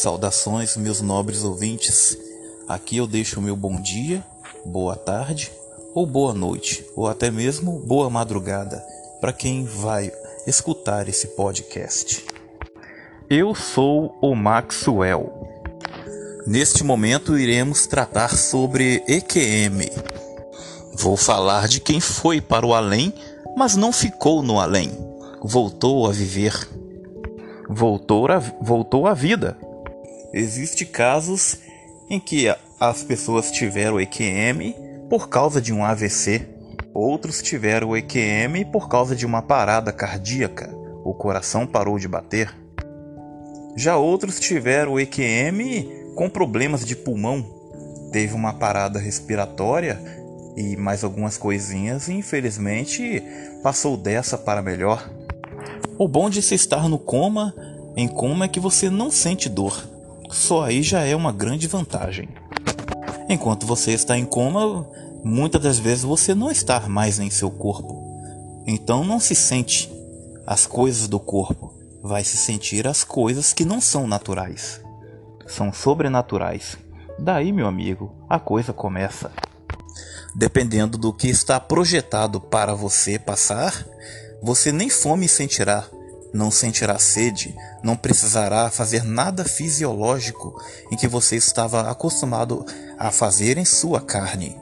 Saudações, meus nobres ouvintes. Aqui eu deixo o meu bom dia, boa tarde ou boa noite, ou até mesmo boa madrugada para quem vai escutar esse podcast. Eu sou o Maxwell. Neste momento iremos tratar sobre EQM. Vou falar de quem foi para o além, mas não ficou no além. Voltou a viver. Voltou a, voltou à vida. Existem casos em que as pessoas tiveram EQM por causa de um AVC, outros tiveram EQM por causa de uma parada cardíaca, o coração parou de bater. Já outros tiveram EQM com problemas de pulmão, teve uma parada respiratória e mais algumas coisinhas e infelizmente passou dessa para melhor. O bom de se estar no coma, em coma é que você não sente dor. Só aí já é uma grande vantagem. Enquanto você está em coma, muitas das vezes você não está mais em seu corpo. Então não se sente as coisas do corpo, vai se sentir as coisas que não são naturais. São sobrenaturais. Daí, meu amigo, a coisa começa. Dependendo do que está projetado para você passar, você nem fome sentirá, não sentirá sede, não precisará fazer nada fisiológico em que você estava acostumado a fazer em sua carne.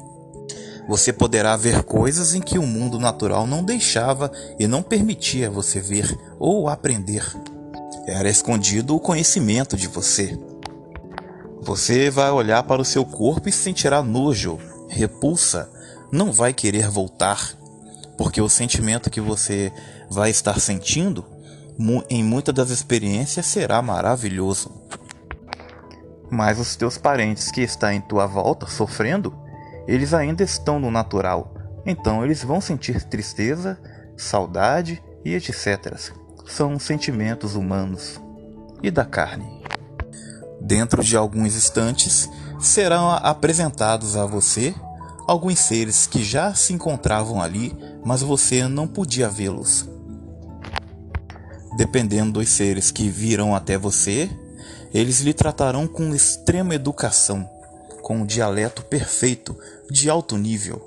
Você poderá ver coisas em que o mundo natural não deixava e não permitia você ver ou aprender. Era escondido o conhecimento de você. Você vai olhar para o seu corpo e sentirá nojo, repulsa, não vai querer voltar, porque o sentimento que você vai estar sentindo em muitas das experiências será maravilhoso. Mas os teus parentes que estão em tua volta sofrendo, eles ainda estão no natural, então eles vão sentir tristeza, saudade e etc. São sentimentos humanos e da carne. Dentro de alguns instantes serão apresentados a você alguns seres que já se encontravam ali, mas você não podia vê-los. Dependendo dos seres que virão até você, eles lhe tratarão com extrema educação, com um dialeto perfeito, de alto nível.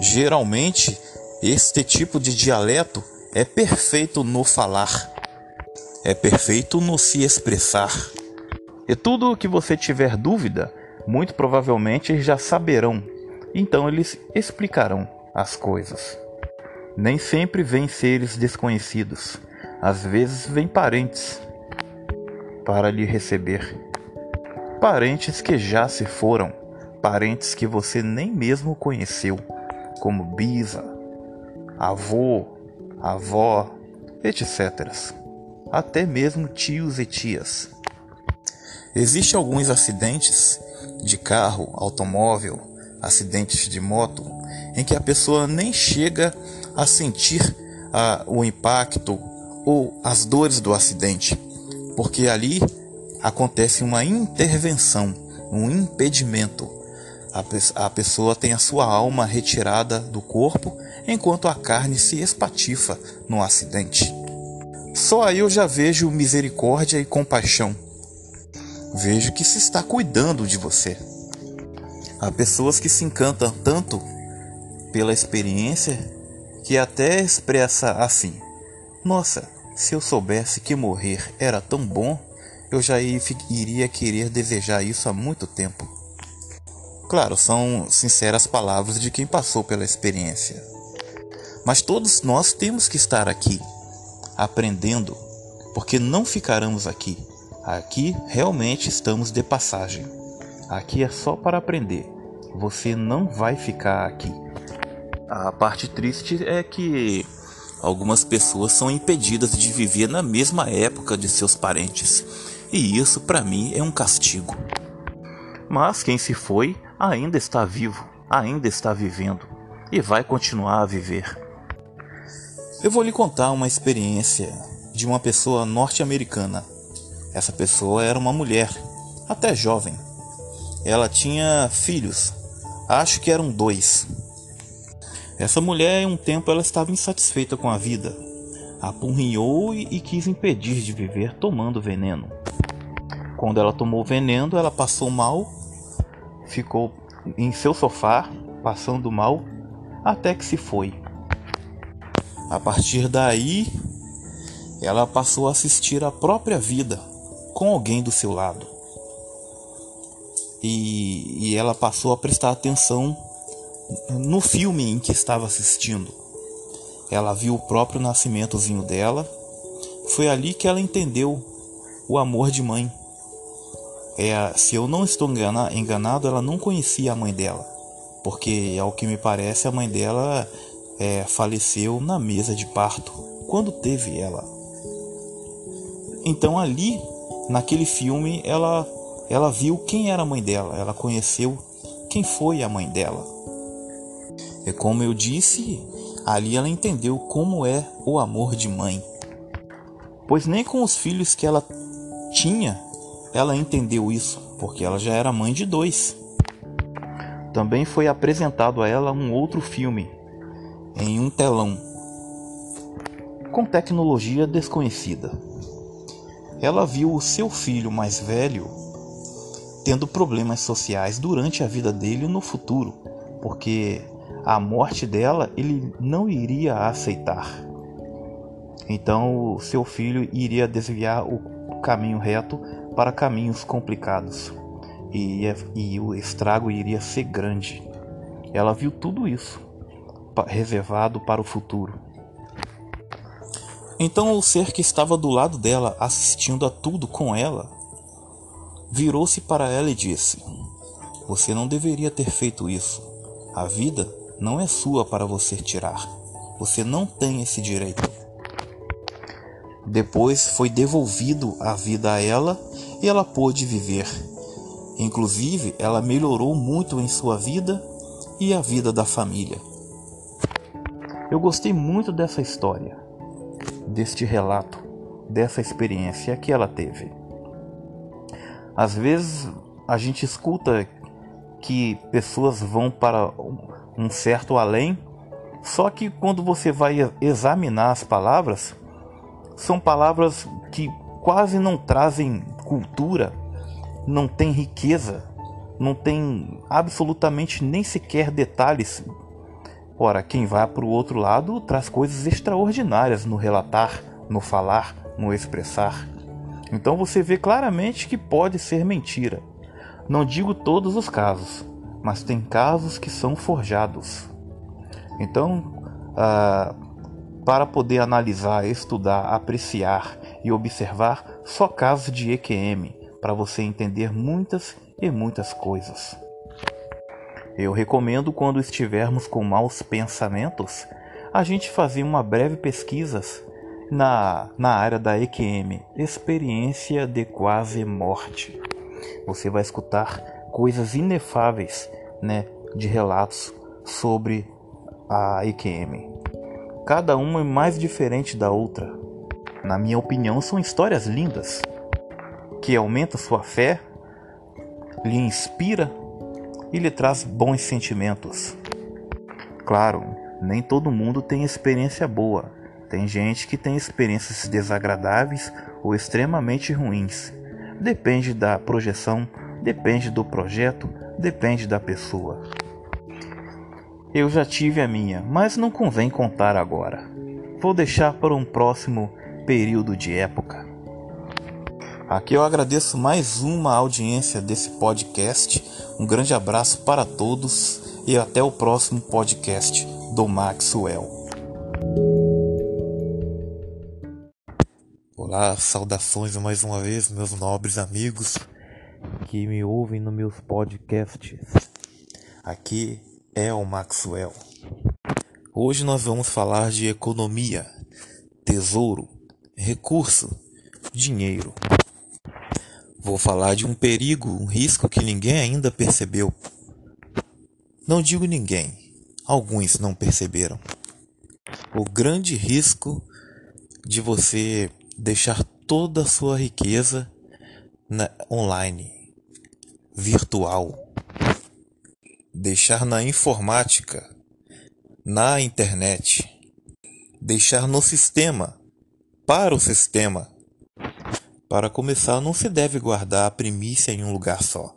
Geralmente, este tipo de dialeto é perfeito no falar, é perfeito no se expressar. E tudo o que você tiver dúvida, muito provavelmente já saberão, então eles explicarão as coisas. Nem sempre vêm seres desconhecidos às vezes vêm parentes para lhe receber. Parentes que já se foram, parentes que você nem mesmo conheceu, como bisa, avô, avó, etc. Até mesmo tios e tias. Existem alguns acidentes de carro, automóvel, acidentes de moto, em que a pessoa nem chega a sentir a, o impacto ou as dores do acidente, porque ali acontece uma intervenção, um impedimento. A, pe a pessoa tem a sua alma retirada do corpo enquanto a carne se espatifa no acidente. Só aí eu já vejo misericórdia e compaixão. Vejo que se está cuidando de você. Há pessoas que se encantam tanto pela experiência que até expressa assim: nossa, se eu soubesse que morrer era tão bom, eu já iria querer desejar isso há muito tempo. Claro, são sinceras palavras de quem passou pela experiência. Mas todos nós temos que estar aqui, aprendendo, porque não ficaremos aqui. Aqui realmente estamos de passagem. Aqui é só para aprender. Você não vai ficar aqui. A parte triste é que Algumas pessoas são impedidas de viver na mesma época de seus parentes, e isso para mim é um castigo. Mas quem se foi ainda está vivo, ainda está vivendo e vai continuar a viver. Eu vou lhe contar uma experiência de uma pessoa norte-americana. Essa pessoa era uma mulher, até jovem. Ela tinha filhos, acho que eram dois. Essa mulher, em um tempo, ela estava insatisfeita com a vida, apurrinhou e, e quis impedir de viver tomando veneno. Quando ela tomou veneno, ela passou mal, ficou em seu sofá, passando mal, até que se foi. A partir daí, ela passou a assistir a própria vida com alguém do seu lado. E, e ela passou a prestar atenção no filme em que estava assistindo. Ela viu o próprio nascimentozinho dela. Foi ali que ela entendeu o amor de mãe. É, se eu não estou enganado, ela não conhecia a mãe dela, porque ao que me parece a mãe dela é, faleceu na mesa de parto quando teve ela. Então ali, naquele filme, ela ela viu quem era a mãe dela, ela conheceu quem foi a mãe dela. E como eu disse, ali ela entendeu como é o amor de mãe. Pois nem com os filhos que ela tinha, ela entendeu isso, porque ela já era mãe de dois. Também foi apresentado a ela um outro filme, em um telão, com tecnologia desconhecida. Ela viu o seu filho mais velho tendo problemas sociais durante a vida dele no futuro, porque a morte dela ele não iria aceitar. Então, seu filho iria desviar o caminho reto para caminhos complicados e, e o estrago iria ser grande. Ela viu tudo isso reservado para o futuro. Então, o ser que estava do lado dela, assistindo a tudo com ela, virou-se para ela e disse: Você não deveria ter feito isso. A vida não é sua para você tirar. Você não tem esse direito. Depois foi devolvido a vida a ela e ela pôde viver. Inclusive, ela melhorou muito em sua vida e a vida da família. Eu gostei muito dessa história, deste relato, dessa experiência que ela teve. Às vezes a gente escuta que pessoas vão para um certo além, só que quando você vai examinar as palavras, são palavras que quase não trazem cultura, não tem riqueza, não tem absolutamente nem sequer detalhes. Ora, quem vai para o outro lado traz coisas extraordinárias no relatar, no falar, no expressar. Então você vê claramente que pode ser mentira. Não digo todos os casos, mas tem casos que são forjados. Então, ah, para poder analisar, estudar, apreciar e observar só casos de EQM para você entender muitas e muitas coisas. Eu recomendo quando estivermos com maus pensamentos, a gente fazer uma breve pesquisa na, na área da EQM, experiência de quase morte. Você vai escutar coisas inefáveis, né, de relatos sobre a EQM. Cada uma é mais diferente da outra. Na minha opinião, são histórias lindas que aumentam sua fé, lhe inspira e lhe traz bons sentimentos. Claro, nem todo mundo tem experiência boa. Tem gente que tem experiências desagradáveis ou extremamente ruins. Depende da projeção, depende do projeto, depende da pessoa. Eu já tive a minha, mas não convém contar agora. Vou deixar para um próximo período de época. Aqui eu agradeço mais uma audiência desse podcast. Um grande abraço para todos e até o próximo podcast do Maxwell. Olá, saudações mais uma vez, meus nobres amigos que me ouvem nos meus podcasts. Aqui é o Maxwell. Hoje nós vamos falar de economia, tesouro, recurso, dinheiro. Vou falar de um perigo, um risco que ninguém ainda percebeu. Não digo ninguém, alguns não perceberam. O grande risco de você deixar toda a sua riqueza na, online, virtual deixar na informática, na internet, deixar no sistema, para o sistema, Para começar, não se deve guardar a primícia em um lugar só.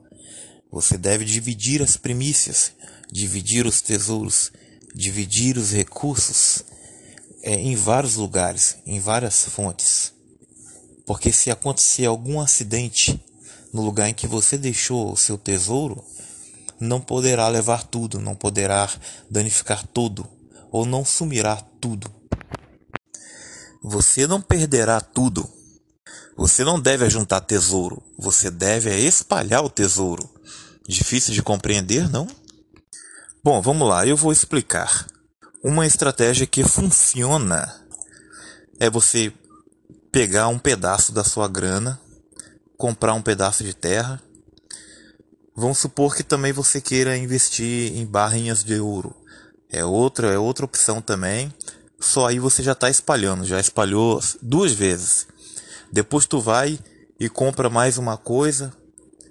Você deve dividir as primícias, dividir os tesouros, dividir os recursos é, em vários lugares, em várias fontes. Porque se acontecer algum acidente no lugar em que você deixou o seu tesouro, não poderá levar tudo, não poderá danificar tudo, ou não sumirá tudo. Você não perderá tudo. Você não deve ajuntar tesouro, você deve espalhar o tesouro. Difícil de compreender, não? Bom, vamos lá, eu vou explicar. Uma estratégia que funciona é você pegar um pedaço da sua grana, comprar um pedaço de terra. Vamos supor que também você queira investir em barrinhas de ouro. É outra, é outra opção também. Só aí você já está espalhando, já espalhou duas vezes. Depois tu vai e compra mais uma coisa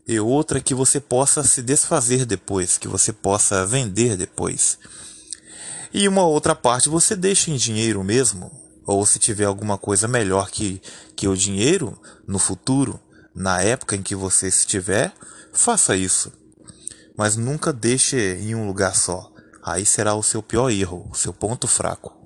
e outra que você possa se desfazer depois, que você possa vender depois. E uma outra parte você deixa em dinheiro mesmo, ou se tiver alguma coisa melhor que, que o dinheiro no futuro, na época em que você estiver, faça isso. Mas nunca deixe em um lugar só. Aí será o seu pior erro, o seu ponto fraco.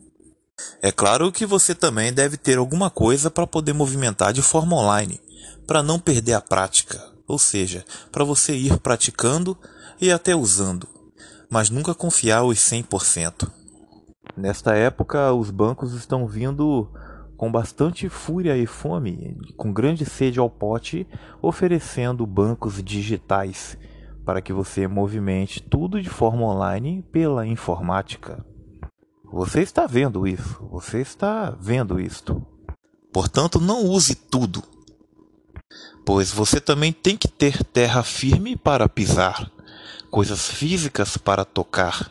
É claro que você também deve ter alguma coisa para poder movimentar de forma online, para não perder a prática, ou seja, para você ir praticando e até usando mas nunca confiar os 100%. Nesta época, os bancos estão vindo com bastante fúria e fome, com grande sede ao pote, oferecendo bancos digitais para que você movimente tudo de forma online pela informática. Você está vendo isso, você está vendo isto. Portanto, não use tudo, pois você também tem que ter terra firme para pisar coisas físicas para tocar,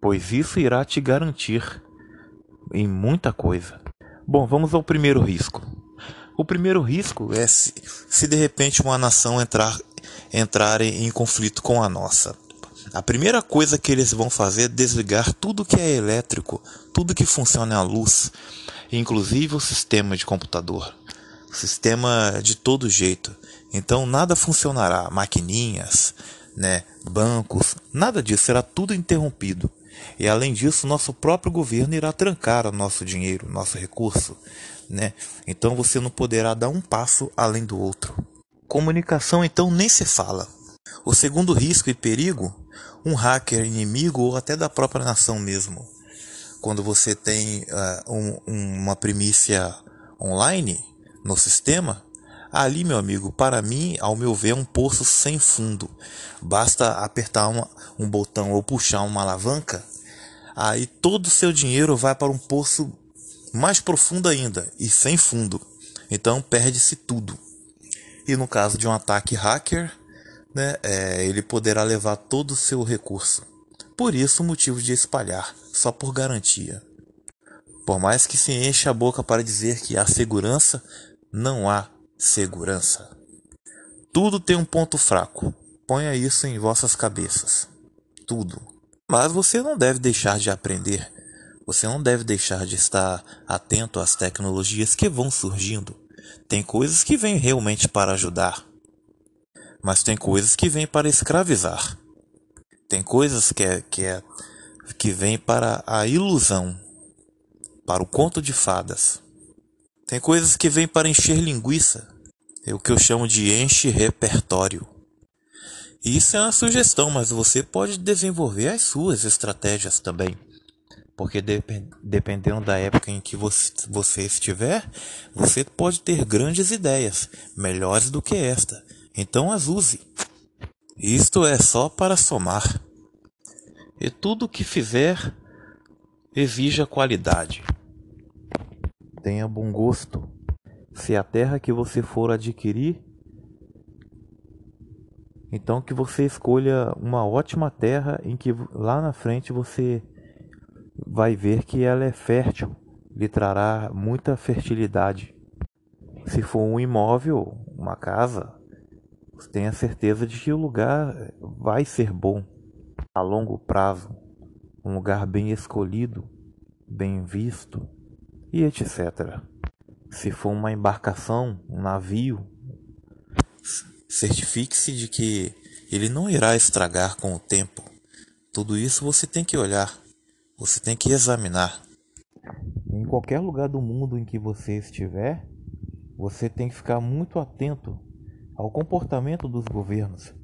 pois isso irá te garantir em muita coisa. Bom, vamos ao primeiro risco. O primeiro risco é se, se de repente uma nação entrar, entrar em conflito com a nossa. A primeira coisa que eles vão fazer é desligar tudo que é elétrico, tudo que funciona à luz, inclusive o sistema de computador, sistema de todo jeito. Então nada funcionará, maquininhas, né, bancos, nada disso, será tudo interrompido. E além disso, nosso próprio governo irá trancar o nosso dinheiro, nosso recurso, né? Então você não poderá dar um passo além do outro. Comunicação então nem se fala. O segundo risco e perigo, um hacker inimigo ou até da própria nação mesmo. Quando você tem uh, um, uma primícia online no sistema, Ali, meu amigo, para mim, ao meu ver, é um poço sem fundo. Basta apertar uma, um botão ou puxar uma alavanca, aí todo o seu dinheiro vai para um poço mais profundo ainda e sem fundo. Então perde-se tudo. E no caso de um ataque hacker, né, é, ele poderá levar todo o seu recurso. Por isso, o motivo de espalhar, só por garantia. Por mais que se enche a boca para dizer que há segurança, não há segurança. Tudo tem um ponto fraco. Ponha isso em vossas cabeças. Tudo. Mas você não deve deixar de aprender. Você não deve deixar de estar atento às tecnologias que vão surgindo. Tem coisas que vêm realmente para ajudar, mas tem coisas que vêm para escravizar. Tem coisas que é, que é que vêm para a ilusão, para o conto de fadas. Tem coisas que vêm para encher linguiça. É o que eu chamo de enche repertório. Isso é uma sugestão, mas você pode desenvolver as suas estratégias também. Porque dependendo da época em que você, estiver, você pode ter grandes ideias, melhores do que esta. Então as use. Isto é só para somar. E tudo que fizer exija qualidade tenha bom gosto. Se a terra que você for adquirir, então que você escolha uma ótima terra em que lá na frente você vai ver que ela é fértil, lhe trará muita fertilidade. Se for um imóvel, uma casa, tenha certeza de que o lugar vai ser bom a longo prazo, um lugar bem escolhido, bem visto e etc. Se for uma embarcação, um navio, certifique-se de que ele não irá estragar com o tempo. Tudo isso você tem que olhar, você tem que examinar. Em qualquer lugar do mundo em que você estiver, você tem que ficar muito atento ao comportamento dos governos.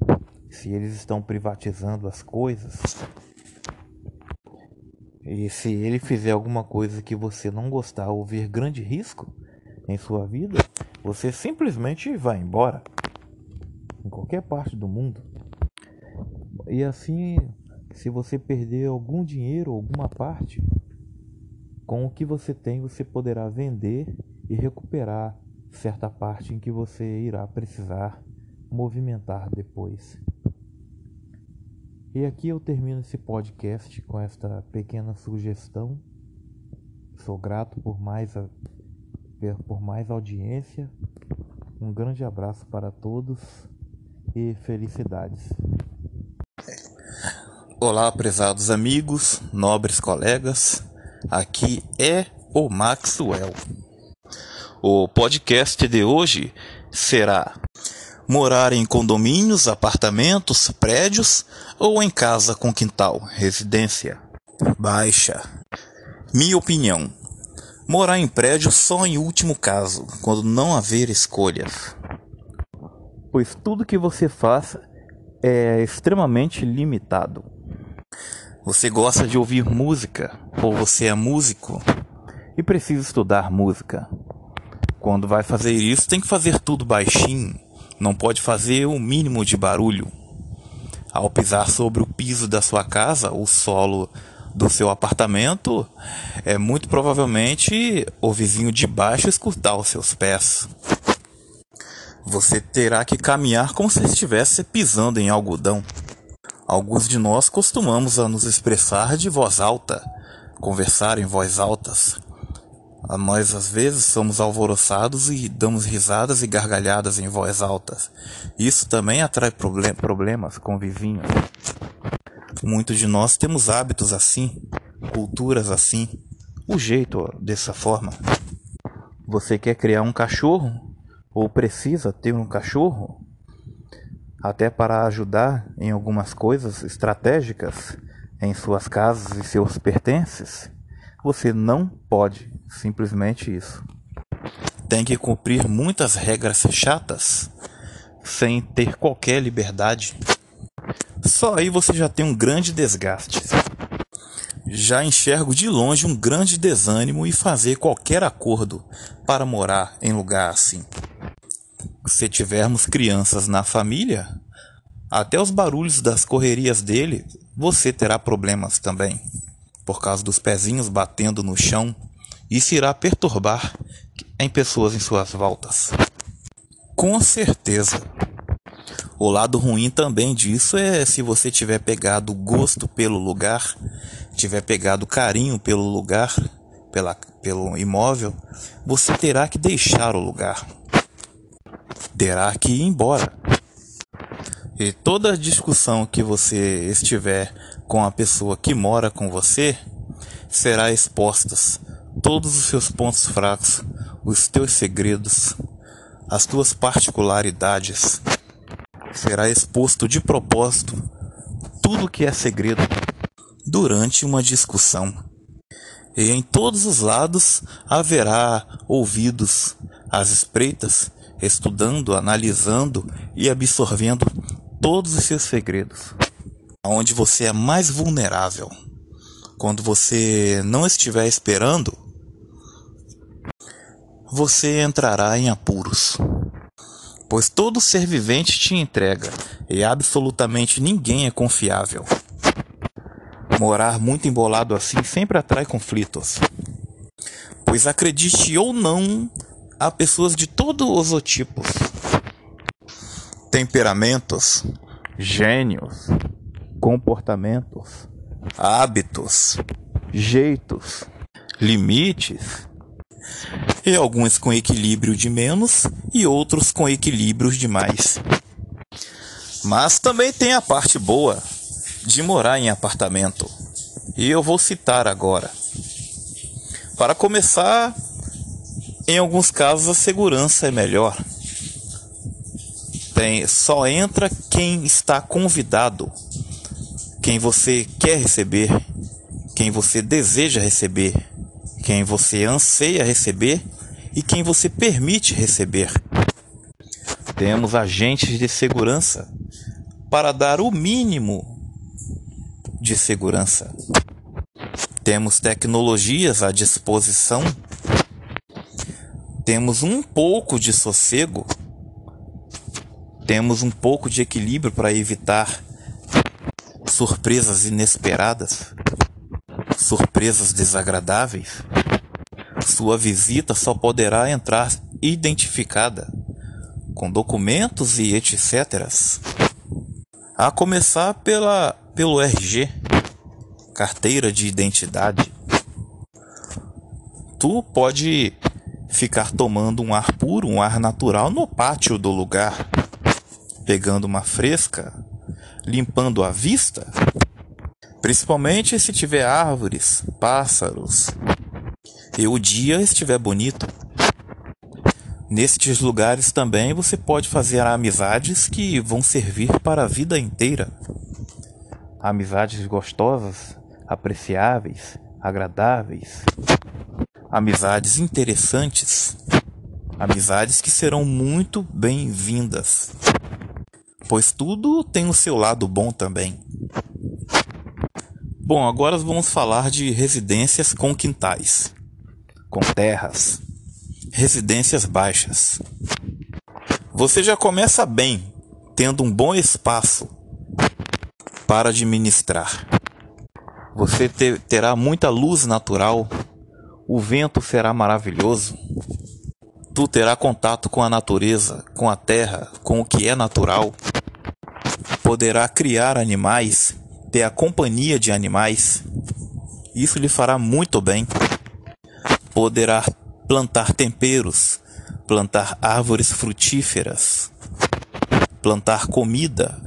Se eles estão privatizando as coisas, e se ele fizer alguma coisa que você não gostar ou ver grande risco em sua vida, você simplesmente vai embora. Em qualquer parte do mundo. E assim, se você perder algum dinheiro, alguma parte, com o que você tem, você poderá vender e recuperar certa parte em que você irá precisar movimentar depois. E aqui eu termino esse podcast com esta pequena sugestão. Sou grato por mais, por mais audiência. Um grande abraço para todos e felicidades. Olá, prezados amigos, nobres colegas. Aqui é o Maxwell. O podcast de hoje será morar em condomínios, apartamentos, prédios ou em casa com quintal, residência. Baixa. Minha opinião: morar em prédio só em último caso, quando não haver escolhas. Pois tudo que você faça é extremamente limitado. Você gosta de ouvir música, ou você é músico e precisa estudar música. Quando vai fazer isso, tem que fazer tudo baixinho, não pode fazer o mínimo de barulho. Ao pisar sobre o piso da sua casa, o solo do seu apartamento, é muito provavelmente o vizinho de baixo escutar os seus pés. Você terá que caminhar como se estivesse pisando em algodão. Alguns de nós costumamos a nos expressar de voz alta, conversar em voz altas, nós às vezes somos alvoroçados e damos risadas e gargalhadas em voz alta. Isso também atrai problem problemas com vizinhos. Muitos de nós temos hábitos assim, culturas assim, o jeito dessa forma. Você quer criar um cachorro? Ou precisa ter um cachorro? Até para ajudar em algumas coisas estratégicas em suas casas e seus pertences? Você não pode simplesmente isso. Tem que cumprir muitas regras chatas sem ter qualquer liberdade. Só aí você já tem um grande desgaste. Já enxergo de longe um grande desânimo e fazer qualquer acordo para morar em lugar assim. Se tivermos crianças na família, até os barulhos das correrias dele, você terá problemas também por causa dos pezinhos batendo no chão, isso irá perturbar em pessoas em suas voltas. Com certeza. O lado ruim também disso é se você tiver pegado gosto pelo lugar, tiver pegado carinho pelo lugar, pela, pelo imóvel, você terá que deixar o lugar. Terá que ir embora. E toda discussão que você estiver com a pessoa que mora com você, será expostas todos os seus pontos fracos, os teus segredos, as tuas particularidades. Será exposto de propósito tudo que é segredo durante uma discussão. E em todos os lados haverá ouvidos às espreitas, estudando, analisando e absorvendo todos os seus segredos onde você é mais vulnerável. Quando você não estiver esperando, você entrará em apuros. Pois todo ser vivente te entrega e absolutamente ninguém é confiável. Morar muito embolado assim sempre atrai conflitos. Pois acredite ou não, há pessoas de todos os tipos, temperamentos, gênios, comportamentos, hábitos, jeitos, limites, e alguns com equilíbrio de menos e outros com equilíbrios de mais. Mas também tem a parte boa de morar em apartamento. E eu vou citar agora. Para começar, Em alguns casos a segurança é melhor. Tem, só entra quem está convidado, quem você quer receber, quem você deseja receber, quem você anseia receber e quem você permite receber. Temos agentes de segurança para dar o mínimo de segurança. Temos tecnologias à disposição. Temos um pouco de sossego. Temos um pouco de equilíbrio para evitar surpresas inesperadas, surpresas desagradáveis. Sua visita só poderá entrar identificada com documentos e etc. A começar pela, pelo RG, carteira de identidade. Tu pode ficar tomando um ar puro, um ar natural no pátio do lugar, pegando uma fresca, limpando a vista, principalmente se tiver árvores, pássaros e o dia estiver bonito. Nestes lugares também você pode fazer amizades que vão servir para a vida inteira. Amizades gostosas, apreciáveis, agradáveis. Amizades interessantes. Amizades que serão muito bem-vindas. Pois tudo tem o seu lado bom também. Bom, agora vamos falar de residências com quintais, com terras residências baixas. Você já começa bem, tendo um bom espaço para administrar. Você ter, terá muita luz natural, o vento será maravilhoso. Tu terá contato com a natureza, com a terra, com o que é natural. Poderá criar animais, ter a companhia de animais. Isso lhe fará muito bem. Poderá plantar temperos, plantar árvores frutíferas, plantar comida.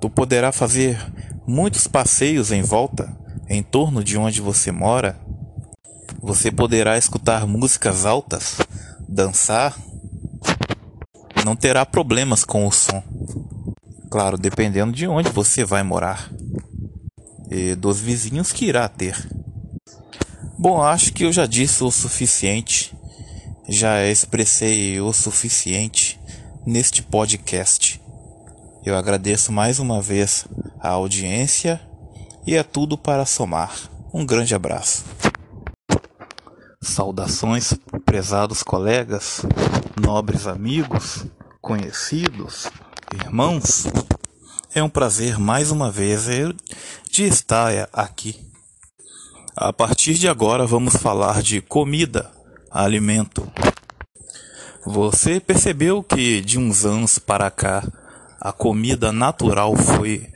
Tu poderá fazer muitos passeios em volta, em torno de onde você mora. Você poderá escutar músicas altas, dançar. Não terá problemas com o som. Claro, dependendo de onde você vai morar e dos vizinhos que irá ter. Bom, acho que eu já disse o suficiente, já expressei o suficiente neste podcast. Eu agradeço mais uma vez a audiência e é tudo para somar. Um grande abraço. Saudações, prezados colegas, nobres amigos, conhecidos, irmãos. É um prazer mais uma vez de estar aqui a partir de agora vamos falar de comida, alimento. Você percebeu que de uns anos para cá a comida natural foi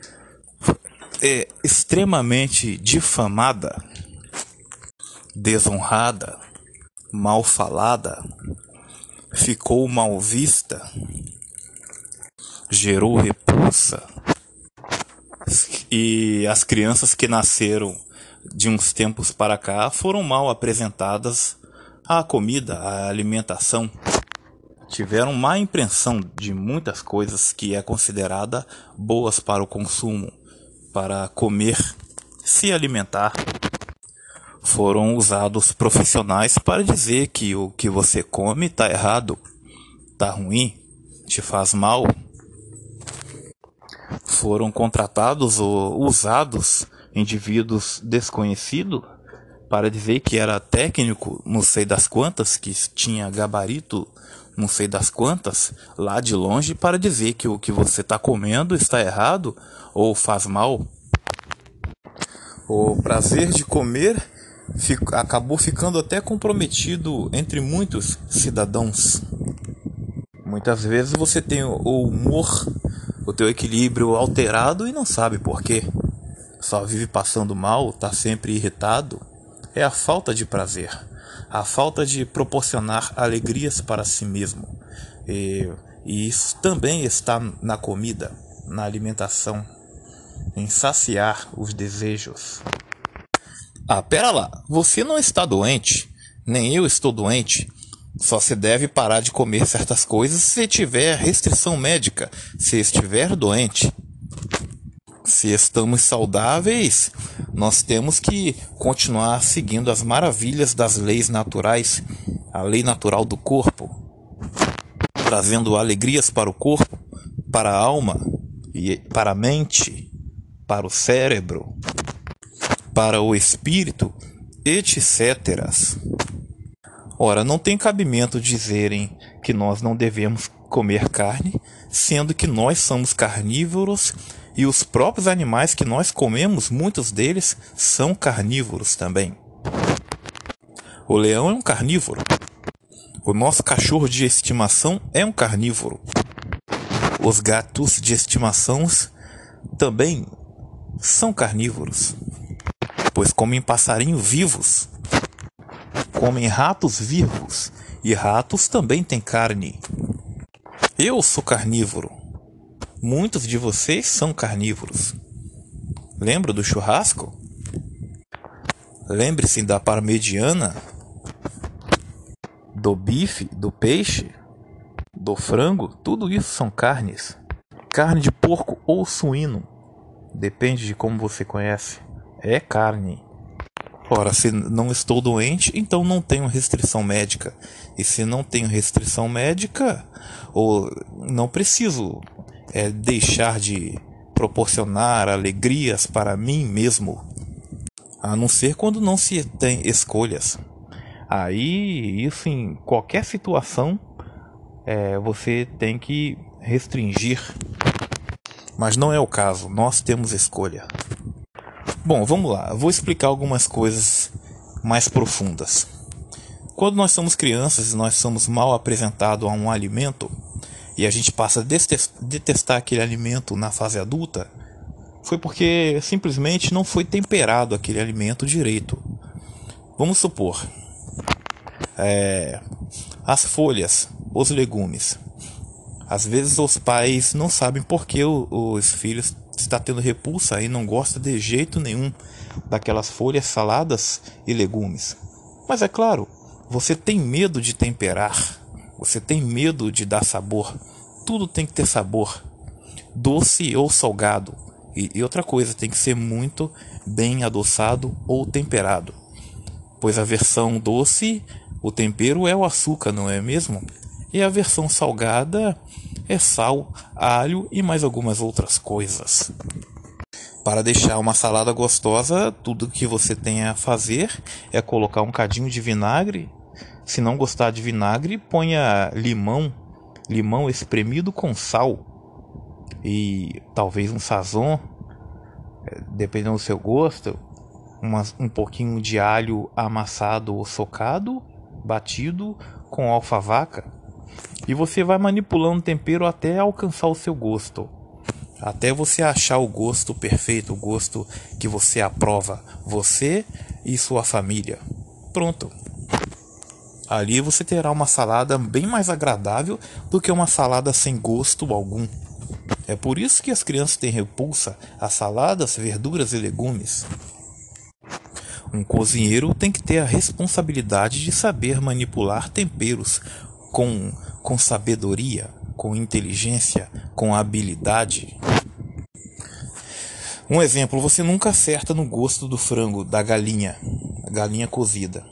é, extremamente difamada, desonrada, mal falada, ficou mal vista, gerou repulsa. E as crianças que nasceram de uns tempos para cá foram mal apresentadas à comida, à alimentação. Tiveram má impressão de muitas coisas que é considerada boas para o consumo, para comer, se alimentar. Foram usados profissionais para dizer que o que você come está errado, está ruim, te faz mal. Foram contratados ou usados indivíduos desconhecidos para dizer que era técnico, não sei das quantas, que tinha gabarito, não sei das quantas, lá de longe para dizer que o que você está comendo está errado ou faz mal. O prazer de comer fico, acabou ficando até comprometido entre muitos cidadãos. Muitas vezes você tem o humor, o teu equilíbrio alterado e não sabe por quê só vive passando mal, está sempre irritado, é a falta de prazer, a falta de proporcionar alegrias para si mesmo. E, e isso também está na comida, na alimentação, em saciar os desejos. Ah, pera lá, você não está doente? Nem eu estou doente. Só se deve parar de comer certas coisas se tiver restrição médica, se estiver doente. Se estamos saudáveis, nós temos que continuar seguindo as maravilhas das leis naturais, a lei natural do corpo, trazendo alegrias para o corpo, para a alma e para a mente, para o cérebro, para o espírito, etc. Ora, não tem cabimento dizerem que nós não devemos comer carne, sendo que nós somos carnívoros e os próprios animais que nós comemos, muitos deles são carnívoros também. O leão é um carnívoro. O nosso cachorro de estimação é um carnívoro. Os gatos de estimação também são carnívoros, pois comem passarinhos vivos comem ratos vivos e ratos também têm carne. Eu sou carnívoro. Muitos de vocês são carnívoros. Lembra do churrasco? Lembre-se da parmegiana, do bife, do peixe, do frango, tudo isso são carnes. Carne de porco ou suíno, depende de como você conhece. É carne. Ora, se não estou doente, então não tenho restrição médica. E se não tenho restrição médica, ou não preciso é, deixar de proporcionar alegrias para mim mesmo, a não ser quando não se tem escolhas. Aí, isso em qualquer situação, é, você tem que restringir. Mas não é o caso, nós temos escolha. Bom, vamos lá. vou explicar algumas coisas mais profundas. Quando nós somos crianças e nós somos mal apresentados a um alimento e a gente passa a detestar aquele alimento na fase adulta, foi porque simplesmente não foi temperado aquele alimento direito. Vamos supor, é, as folhas, os legumes. Às vezes os pais não sabem por que os filhos está tendo repulsa e não gosta de jeito nenhum daquelas folhas saladas e legumes. Mas é claro, você tem medo de temperar, você tem medo de dar sabor. Tudo tem que ter sabor, doce ou salgado. E, e outra coisa, tem que ser muito bem adoçado ou temperado. Pois a versão doce, o tempero é o açúcar, não é mesmo? E a versão salgada é sal, alho e mais algumas outras coisas. Para deixar uma salada gostosa, tudo que você tem a fazer é colocar um cadinho de vinagre. Se não gostar de vinagre, ponha limão, limão espremido com sal e talvez um sazon, é, dependendo do seu gosto, uma, um pouquinho de alho amassado ou socado, batido com alfavaca e você vai manipulando o tempero até alcançar o seu gosto. Até você achar o gosto perfeito, o gosto que você aprova, você e sua família. Pronto. Ali você terá uma salada bem mais agradável do que uma salada sem gosto algum. É por isso que as crianças têm repulsa a saladas, verduras e legumes. Um cozinheiro tem que ter a responsabilidade de saber manipular temperos com com sabedoria, com inteligência, com habilidade. Um exemplo, você nunca acerta no gosto do frango da galinha, galinha cozida.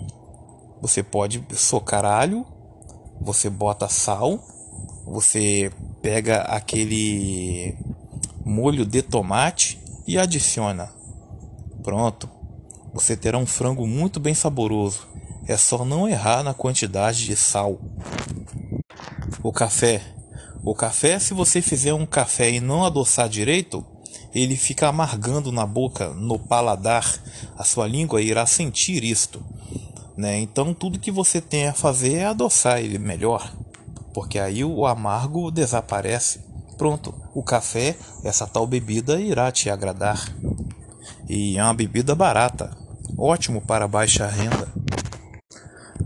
Você pode socar alho, você bota sal, você pega aquele molho de tomate e adiciona. Pronto. Você terá um frango muito bem saboroso. É só não errar na quantidade de sal. O café. O café, se você fizer um café e não adoçar direito, ele fica amargando na boca, no paladar. A sua língua irá sentir isto. Né? Então, tudo que você tem a fazer é adoçar ele melhor, porque aí o amargo desaparece. Pronto, o café, essa tal bebida, irá te agradar. E é uma bebida barata, ótimo para baixa renda.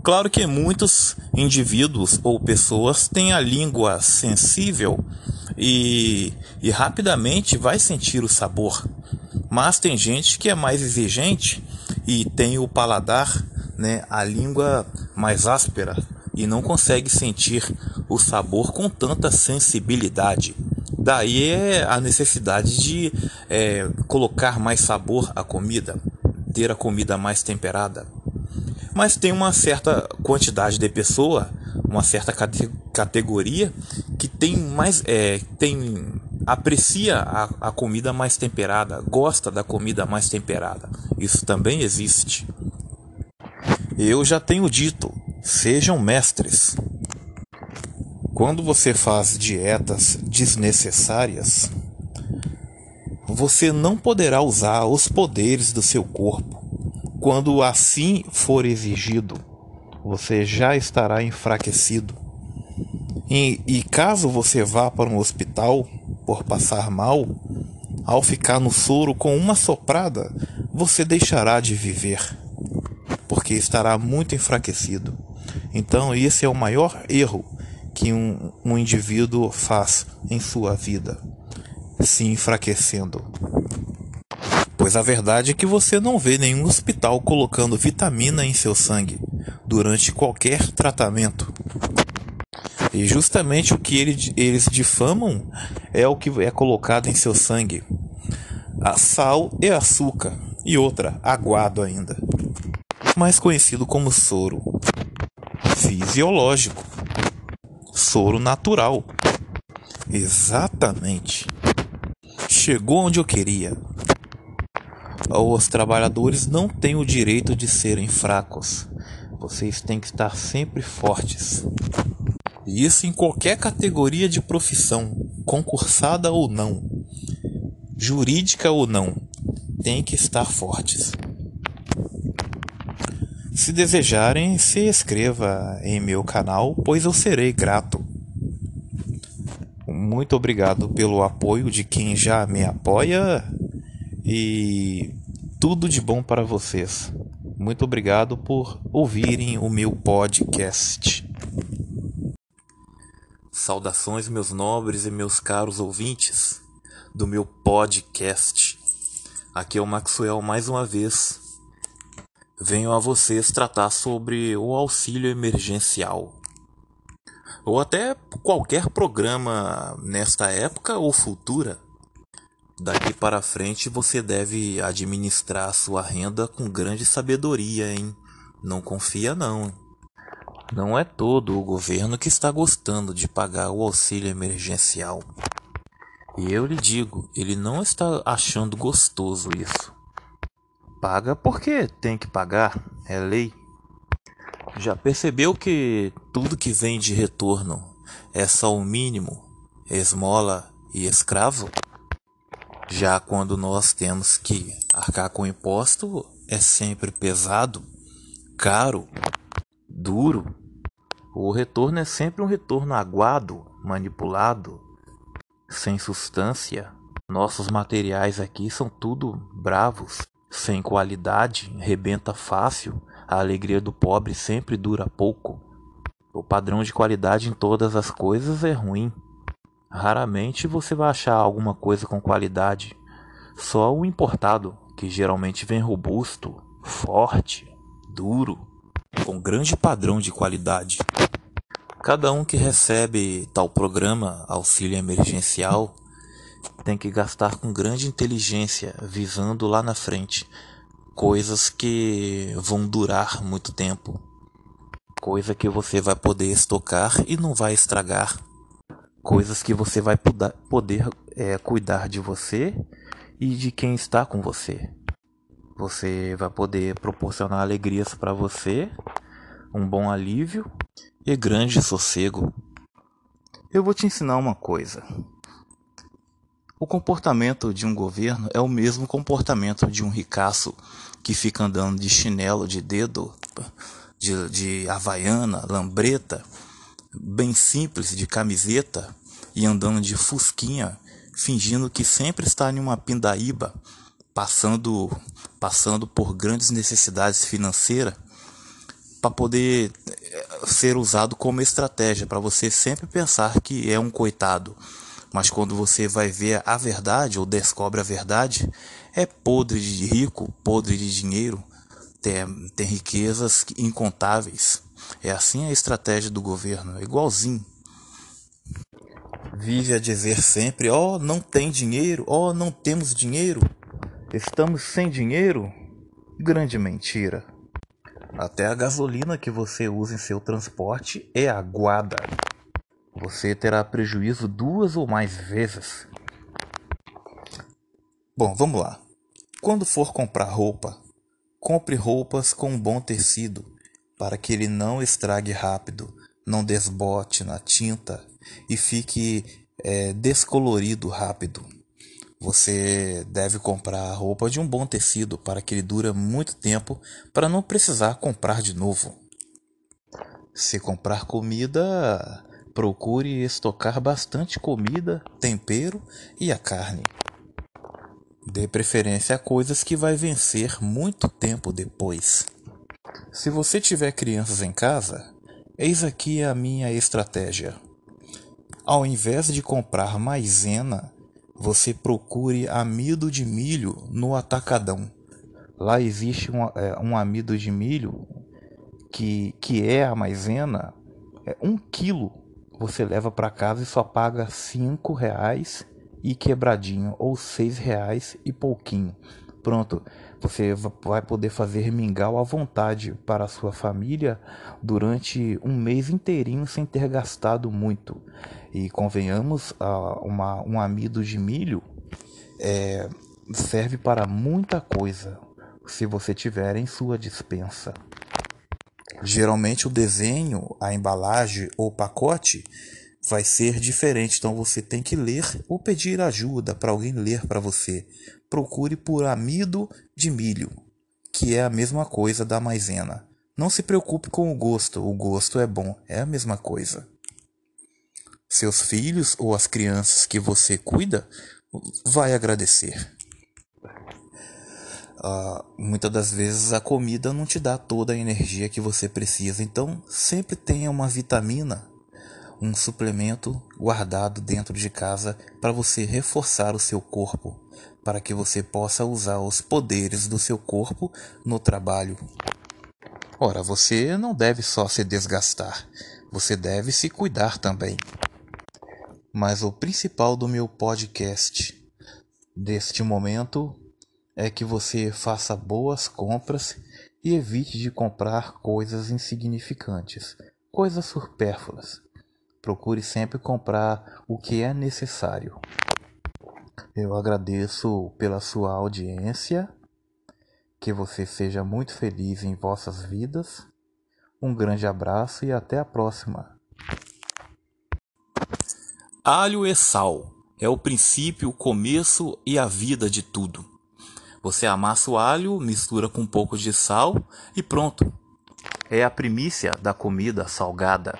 Claro que muitos indivíduos ou pessoas têm a língua sensível e, e rapidamente vai sentir o sabor. Mas tem gente que é mais exigente e tem o paladar né, a língua mais áspera e não consegue sentir o sabor com tanta sensibilidade. Daí é a necessidade de é, colocar mais sabor à comida, ter a comida mais temperada. Mas tem uma certa quantidade de pessoa, uma certa cate categoria que tem mais é, tem aprecia a, a comida mais temperada, gosta da comida mais temperada. Isso também existe. Eu já tenho dito, sejam mestres. Quando você faz dietas desnecessárias, você não poderá usar os poderes do seu corpo. Quando assim for exigido, você já estará enfraquecido. E, e caso você vá para um hospital por passar mal, ao ficar no soro com uma soprada, você deixará de viver, porque estará muito enfraquecido. Então, esse é o maior erro que um, um indivíduo faz em sua vida, se enfraquecendo. Pois a verdade é que você não vê nenhum hospital colocando vitamina em seu sangue durante qualquer tratamento. E justamente o que eles difamam é o que é colocado em seu sangue: a sal e açúcar, e outra, aguado ainda, mais conhecido como soro fisiológico, soro natural. Exatamente. Chegou onde eu queria. Os trabalhadores não têm o direito de serem fracos. Vocês têm que estar sempre fortes. E isso em qualquer categoria de profissão, concursada ou não, jurídica ou não, tem que estar fortes. Se desejarem, se inscreva em meu canal, pois eu serei grato. Muito obrigado pelo apoio de quem já me apoia e tudo de bom para vocês. Muito obrigado por ouvirem o meu podcast. Saudações, meus nobres e meus caros ouvintes do meu podcast. Aqui é o Maxwell mais uma vez. Venho a vocês tratar sobre o auxílio emergencial. Ou até qualquer programa nesta época ou futura. Daqui para frente você deve administrar sua renda com grande sabedoria, hein? Não confia não. Não é todo o governo que está gostando de pagar o auxílio emergencial. E eu lhe digo, ele não está achando gostoso isso. Paga porque tem que pagar, é lei. Já percebeu que tudo que vem de retorno é só o mínimo, esmola e escravo? Já quando nós temos que arcar com imposto, é sempre pesado, caro duro. O retorno é sempre um retorno aguado, manipulado, sem substância. Nossos materiais aqui são tudo bravos, sem qualidade, rebenta fácil. A alegria do pobre sempre dura pouco. O padrão de qualidade em todas as coisas é ruim. Raramente você vai achar alguma coisa com qualidade. Só o importado, que geralmente vem robusto, forte, duro com grande padrão de qualidade. Cada um que recebe tal programa auxílio emergencial tem que gastar com grande inteligência, visando lá na frente coisas que vão durar muito tempo, coisa que você vai poder estocar e não vai estragar, coisas que você vai poder é, cuidar de você e de quem está com você. Você vai poder proporcionar alegrias para você, um bom alívio e grande sossego. Eu vou te ensinar uma coisa. O comportamento de um governo é o mesmo comportamento de um ricaço que fica andando de chinelo de dedo, de, de havaiana, lambreta, bem simples, de camiseta e andando de fusquinha, fingindo que sempre está em uma pindaíba, passando passando por grandes necessidades financeiras para poder eh, ser usado como estratégia para você sempre pensar que é um coitado. Mas quando você vai ver a verdade ou descobre a verdade, é podre de rico, podre de dinheiro, tem, tem riquezas incontáveis. É assim a estratégia do governo, é igualzinho. Vive a dizer sempre: ó, oh, não tem dinheiro, ó, oh, não temos dinheiro, estamos sem dinheiro. Grande mentira. Até a gasolina que você usa em seu transporte é aguada. Você terá prejuízo duas ou mais vezes. Bom, vamos lá. Quando for comprar roupa, compre roupas com um bom tecido, para que ele não estrague rápido, não desbote na tinta e fique é, descolorido rápido. Você deve comprar roupa de um bom tecido para que ele dure muito tempo para não precisar comprar de novo. Se comprar comida, procure estocar bastante comida, tempero e a carne. Dê preferência a coisas que vai vencer muito tempo depois. Se você tiver crianças em casa, eis aqui a minha estratégia. Ao invés de comprar maisena, você procure amido de milho no atacadão. Lá existe um, é, um amido de milho que, que é a maisena, é um quilo você leva para casa e só paga cinco reais e quebradinho ou seis reais e pouquinho. Pronto, você vai poder fazer mingau à vontade para a sua família durante um mês inteirinho sem ter gastado muito. E convenhamos, uma, um amido de milho é, serve para muita coisa se você tiver em sua dispensa. Geralmente o desenho, a embalagem ou pacote vai ser diferente, então você tem que ler ou pedir ajuda para alguém ler para você. Procure por amido de milho, que é a mesma coisa da maisena. Não se preocupe com o gosto, o gosto é bom, é a mesma coisa. Seus filhos ou as crianças que você cuida vai agradecer. Uh, muitas das vezes a comida não te dá toda a energia que você precisa, então sempre tenha uma vitamina um suplemento guardado dentro de casa para você reforçar o seu corpo, para que você possa usar os poderes do seu corpo no trabalho. Ora, você não deve só se desgastar, você deve se cuidar também. Mas o principal do meu podcast deste momento é que você faça boas compras e evite de comprar coisas insignificantes, coisas supérfluas. Procure sempre comprar o que é necessário. Eu agradeço pela sua audiência. Que você seja muito feliz em vossas vidas. Um grande abraço e até a próxima. Alho e sal é o princípio, o começo e a vida de tudo. Você amassa o alho, mistura com um pouco de sal e pronto. É a primícia da comida salgada.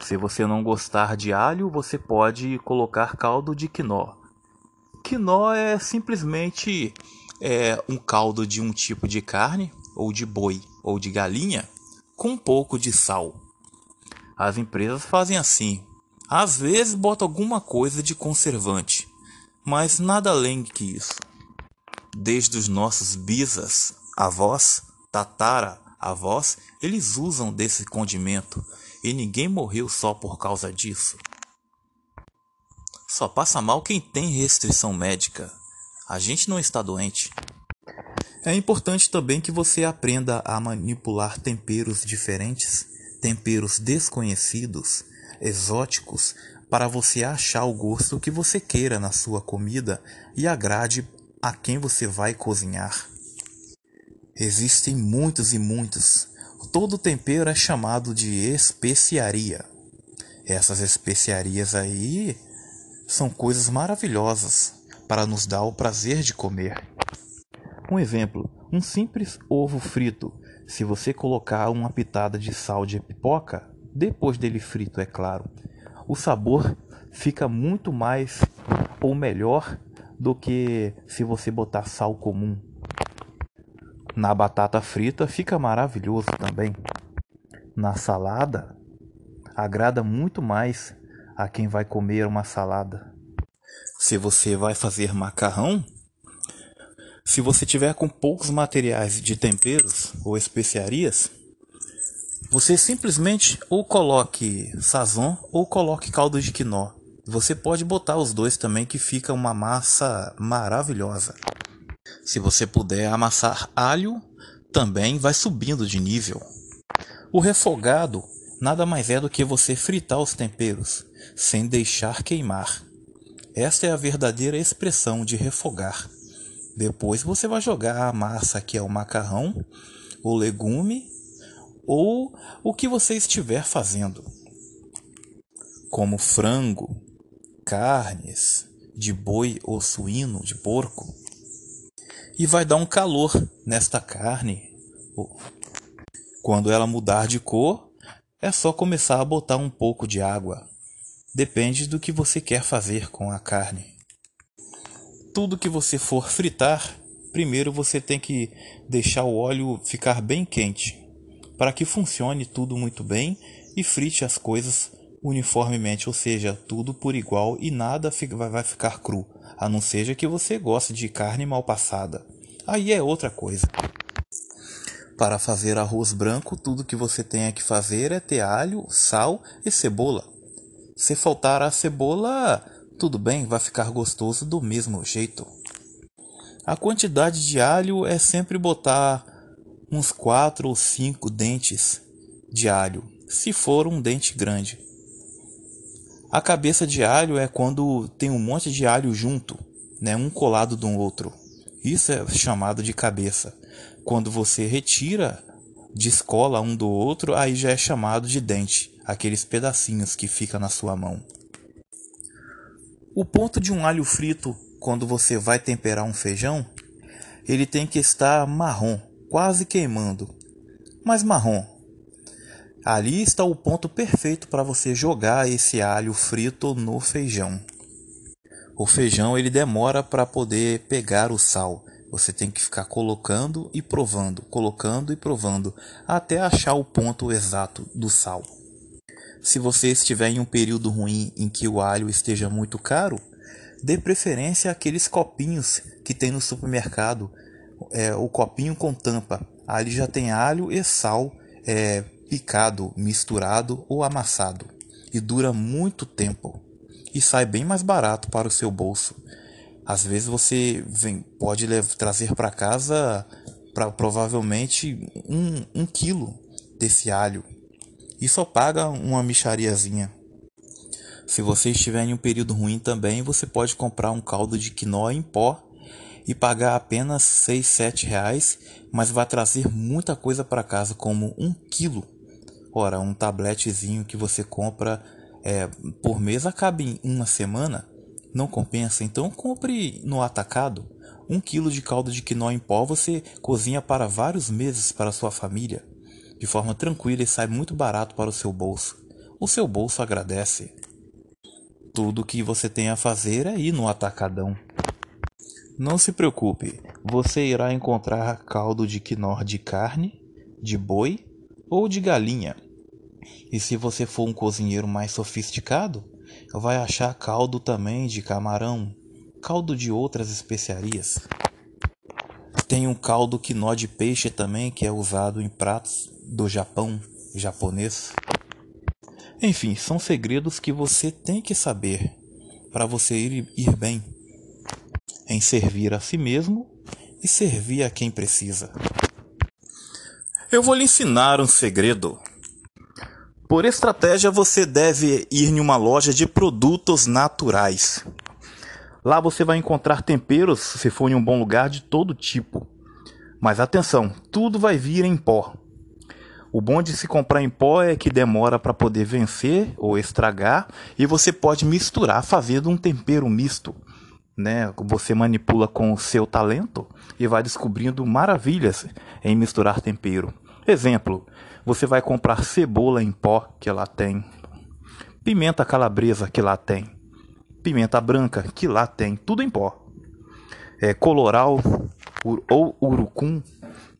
Se você não gostar de alho, você pode colocar caldo de quinó. Quinó é simplesmente é, um caldo de um tipo de carne, ou de boi, ou de galinha, com um pouco de sal. As empresas fazem assim. Às vezes botam alguma coisa de conservante, mas nada além que isso. Desde os nossos bisas, avós, tatara, avós, eles usam desse condimento e ninguém morreu só por causa disso. Só passa mal quem tem restrição médica. A gente não está doente. É importante também que você aprenda a manipular temperos diferentes, temperos desconhecidos, exóticos, para você achar o gosto que você queira na sua comida e agrade a quem você vai cozinhar. Existem muitos e muitos, Todo tempero é chamado de especiaria. Essas especiarias aí são coisas maravilhosas para nos dar o prazer de comer. Um exemplo, um simples ovo frito. Se você colocar uma pitada de sal de pipoca, depois dele frito, é claro, o sabor fica muito mais ou melhor do que se você botar sal comum. Na batata frita fica maravilhoso também. Na salada, agrada muito mais a quem vai comer uma salada. Se você vai fazer macarrão, Se você tiver com poucos materiais de temperos ou especiarias, você simplesmente ou coloque sazon ou coloque caldo de quinó. Você pode botar os dois também que fica uma massa maravilhosa. Se você puder amassar alho, também vai subindo de nível. O refogado nada mais é do que você fritar os temperos sem deixar queimar. Esta é a verdadeira expressão de refogar. Depois você vai jogar a massa que é o macarrão, o legume ou o que você estiver fazendo, como frango, carnes de boi ou suíno, de porco, e vai dar um calor nesta carne. Quando ela mudar de cor, é só começar a botar um pouco de água. Depende do que você quer fazer com a carne. Tudo que você for fritar, primeiro você tem que deixar o óleo ficar bem quente, para que funcione tudo muito bem e frite as coisas uniformemente, ou seja, tudo por igual e nada vai ficar cru, a não seja que você goste de carne mal passada. Aí é outra coisa. Para fazer arroz branco, tudo que você tem que fazer é ter alho, sal e cebola. Se faltar a cebola, tudo bem, vai ficar gostoso do mesmo jeito. A quantidade de alho é sempre botar uns 4 ou 5 dentes de alho, se for um dente grande. A cabeça de alho é quando tem um monte de alho junto, né, um colado do outro. Isso é chamado de cabeça. Quando você retira, descola um do outro, aí já é chamado de dente, aqueles pedacinhos que fica na sua mão. O ponto de um alho frito, quando você vai temperar um feijão, ele tem que estar marrom, quase queimando, mas marrom, Ali está o ponto perfeito para você jogar esse alho frito no feijão. O feijão ele demora para poder pegar o sal. Você tem que ficar colocando e provando, colocando e provando, até achar o ponto exato do sal. Se você estiver em um período ruim em que o alho esteja muito caro, dê preferência àqueles copinhos que tem no supermercado, é, o copinho com tampa. Ali já tem alho e sal é, picado, misturado ou amassado, e dura muito tempo e sai bem mais barato para o seu bolso. Às vezes você vem, pode levar, trazer para casa pra, provavelmente um, um quilo desse alho e só paga uma michariazinha. Se você estiver em um período ruim também, você pode comprar um caldo de quinó em pó e pagar apenas 6, 7 reais, mas vai trazer muita coisa para casa, como um quilo Ora, um tabletezinho que você compra é, por mês acaba em uma semana, não compensa. Então compre no atacado. Um quilo de caldo de quinó em pó você cozinha para vários meses para sua família. De forma tranquila e sai muito barato para o seu bolso. O seu bolso agradece. Tudo que você tem a fazer é ir no atacadão. Não se preocupe, você irá encontrar caldo de quinó de carne, de boi ou de galinha. E se você for um cozinheiro mais sofisticado, vai achar caldo também de camarão, caldo de outras especiarias. Tem um caldo quinó de peixe também que é usado em pratos do Japão, japonês. Enfim, são segredos que você tem que saber para você ir, ir bem em servir a si mesmo e servir a quem precisa. Eu vou lhe ensinar um segredo. Por estratégia, você deve ir em uma loja de produtos naturais. Lá você vai encontrar temperos, se for em um bom lugar, de todo tipo. Mas atenção, tudo vai vir em pó. O bom de se comprar em pó é que demora para poder vencer ou estragar e você pode misturar fazendo um tempero misto. Né? Você manipula com o seu talento e vai descobrindo maravilhas em misturar tempero. Exemplo, você vai comprar cebola em pó, que lá tem, pimenta calabresa, que lá tem, pimenta branca, que lá tem, tudo em pó. É, coloral ou urucum,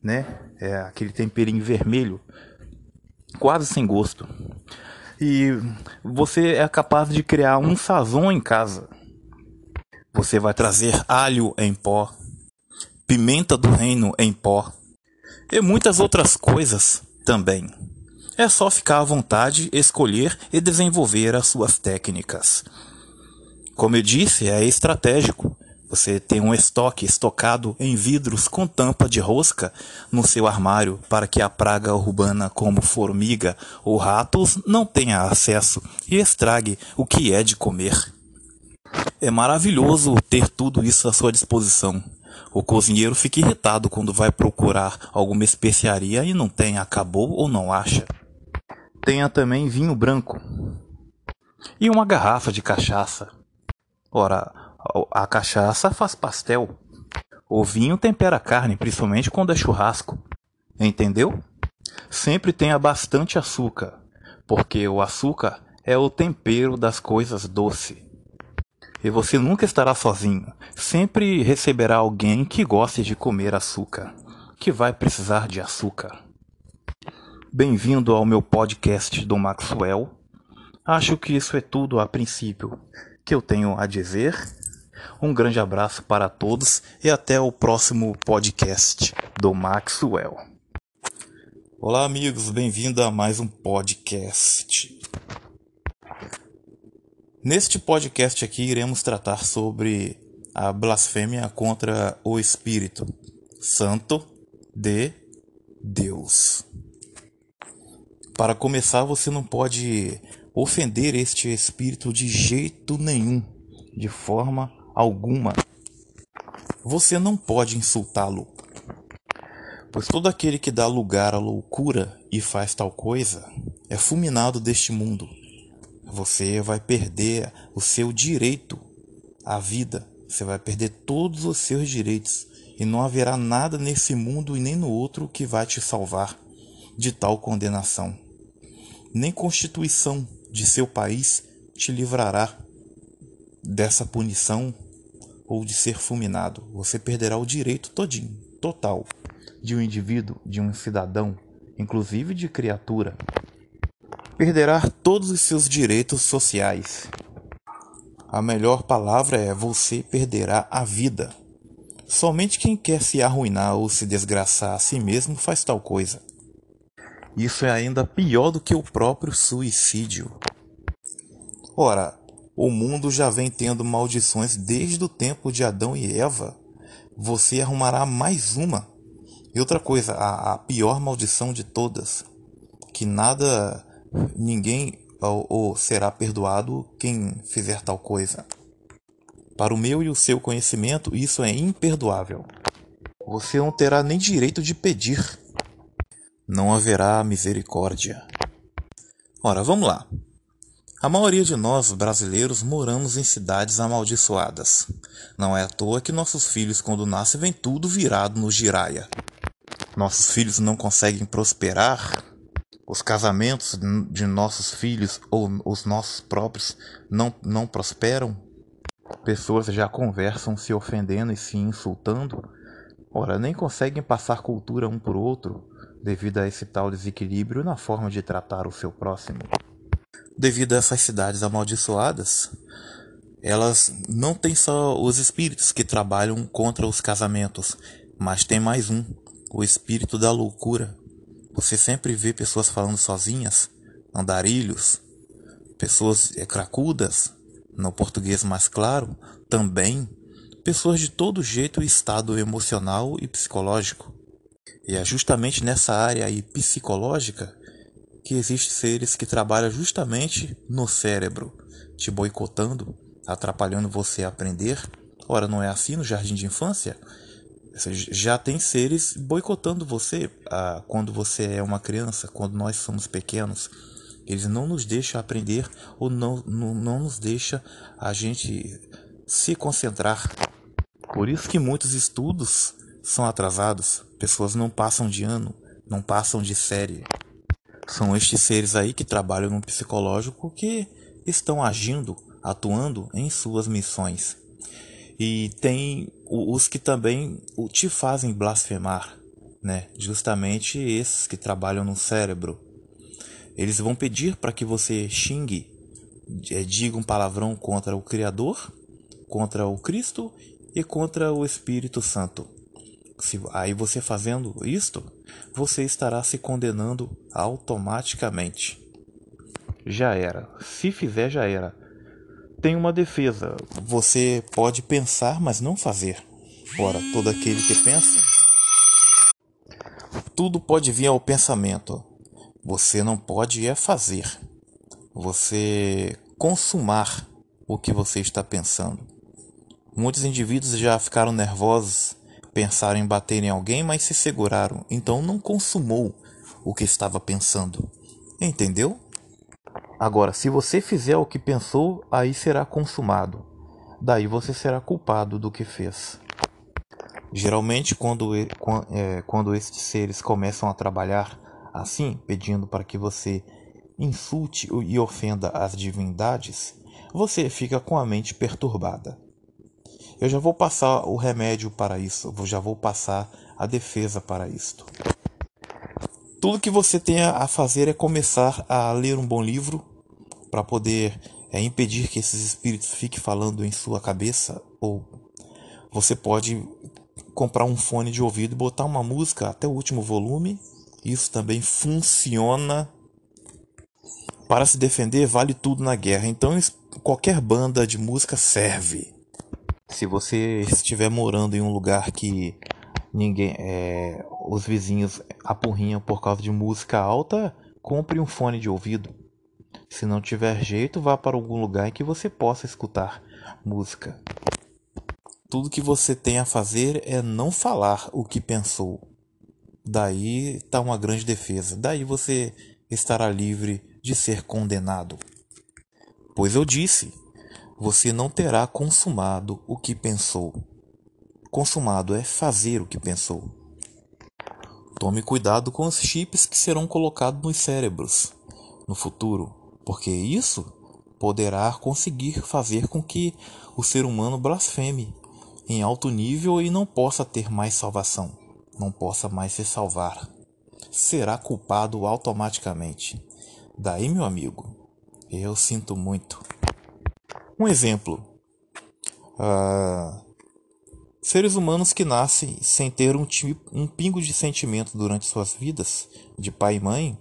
né? É aquele temperinho vermelho, quase sem gosto. E você é capaz de criar um sazon em casa. Você vai trazer alho em pó, pimenta do reino em pó e muitas outras coisas também. É só ficar à vontade, escolher e desenvolver as suas técnicas. Como eu disse, é estratégico. Você tem um estoque estocado em vidros com tampa de rosca no seu armário para que a praga urbana como formiga ou ratos não tenha acesso e estrague o que é de comer. É maravilhoso ter tudo isso à sua disposição. O cozinheiro fica irritado quando vai procurar alguma especiaria e não tem, acabou ou não acha. Tenha também vinho branco e uma garrafa de cachaça. Ora, a cachaça faz pastel. O vinho tempera a carne, principalmente quando é churrasco. Entendeu? Sempre tenha bastante açúcar, porque o açúcar é o tempero das coisas doces. E você nunca estará sozinho. Sempre receberá alguém que goste de comer açúcar, que vai precisar de açúcar. Bem-vindo ao meu podcast do Maxwell. Acho que isso é tudo a princípio que eu tenho a dizer. Um grande abraço para todos e até o próximo podcast do Maxwell. Olá, amigos, bem-vindo a mais um podcast. Neste podcast aqui iremos tratar sobre a blasfêmia contra o Espírito Santo de Deus. Para começar, você não pode ofender este Espírito de jeito nenhum, de forma alguma. Você não pode insultá-lo, pois todo aquele que dá lugar à loucura e faz tal coisa é fulminado deste mundo você vai perder o seu direito à vida. Você vai perder todos os seus direitos. E não haverá nada nesse mundo e nem no outro que vai te salvar de tal condenação. Nem constituição de seu país te livrará dessa punição ou de ser fulminado. Você perderá o direito todinho, total, de um indivíduo, de um cidadão, inclusive de criatura perderá todos os seus direitos sociais. A melhor palavra é você perderá a vida. Somente quem quer se arruinar ou se desgraçar a si mesmo faz tal coisa. Isso é ainda pior do que o próprio suicídio. Ora, o mundo já vem tendo maldições desde o tempo de Adão e Eva. Você arrumará mais uma. E outra coisa, a, a pior maldição de todas, que nada ninguém ou, ou será perdoado quem fizer tal coisa. Para o meu e o seu conhecimento, isso é imperdoável. Você não terá nem direito de pedir. Não haverá misericórdia. Ora, vamos lá. A maioria de nós brasileiros moramos em cidades amaldiçoadas. Não é à toa que nossos filhos, quando nascem, vem tudo virado no giraia. Nossos filhos não conseguem prosperar os casamentos de nossos filhos ou os nossos próprios não, não prosperam, pessoas já conversam se ofendendo e se insultando, ora, nem conseguem passar cultura um por outro devido a esse tal desequilíbrio na forma de tratar o seu próximo. Devido a essas cidades amaldiçoadas, elas não têm só os espíritos que trabalham contra os casamentos, mas tem mais um, o espírito da loucura, você sempre vê pessoas falando sozinhas, andarilhos, pessoas é, cracudas, no português mais claro, também pessoas de todo jeito e estado emocional e psicológico. E é justamente nessa área aí psicológica que existem seres que trabalham justamente no cérebro, te boicotando, atrapalhando você a aprender. Ora, não é assim no jardim de infância? já tem seres boicotando você ah, quando você é uma criança, quando nós somos pequenos. Eles não nos deixam aprender ou não, não, não nos deixam a gente se concentrar. Por isso que muitos estudos são atrasados. Pessoas não passam de ano, não passam de série. São estes seres aí que trabalham no psicológico que estão agindo, atuando em suas missões. E tem os que também te fazem blasfemar, né? Justamente esses que trabalham no cérebro. Eles vão pedir para que você xingue, é, diga um palavrão contra o Criador, contra o Cristo e contra o Espírito Santo. Se, aí você fazendo isto, você estará se condenando automaticamente. Já era. Se fizer, já era. Tem uma defesa. Você pode pensar, mas não fazer. Ora, todo aquele que pensa. Tudo pode vir ao pensamento. Você não pode é fazer. Você consumar o que você está pensando. Muitos indivíduos já ficaram nervosos, pensaram em bater em alguém, mas se seguraram, então não consumou o que estava pensando. Entendeu? Agora, se você fizer o que pensou, aí será consumado. Daí você será culpado do que fez. Geralmente, quando, é, quando estes seres começam a trabalhar assim, pedindo para que você insulte e ofenda as divindades, você fica com a mente perturbada. Eu já vou passar o remédio para isso, eu já vou passar a defesa para isto. Tudo que você tem a fazer é começar a ler um bom livro para poder é, impedir que esses espíritos fiquem falando em sua cabeça ou você pode comprar um fone de ouvido e botar uma música até o último volume. Isso também funciona. Para se defender, vale tudo na guerra. Então, qualquer banda de música serve. Se você estiver morando em um lugar que ninguém, é, os vizinhos apurrinham por causa de música alta, compre um fone de ouvido. Se não tiver jeito, vá para algum lugar em que você possa escutar música. Tudo que você tem a fazer é não falar o que pensou. Daí está uma grande defesa. Daí você estará livre de ser condenado. Pois eu disse: você não terá consumado o que pensou. Consumado é fazer o que pensou. Tome cuidado com os chips que serão colocados nos cérebros no futuro, porque isso poderá conseguir fazer com que o ser humano blasfeme em alto nível e não possa ter mais salvação, não possa mais se salvar. Será culpado automaticamente. Daí, meu amigo, eu sinto muito. Um exemplo: uh, seres humanos que nascem sem ter um, um pingo de sentimento durante suas vidas, de pai e mãe,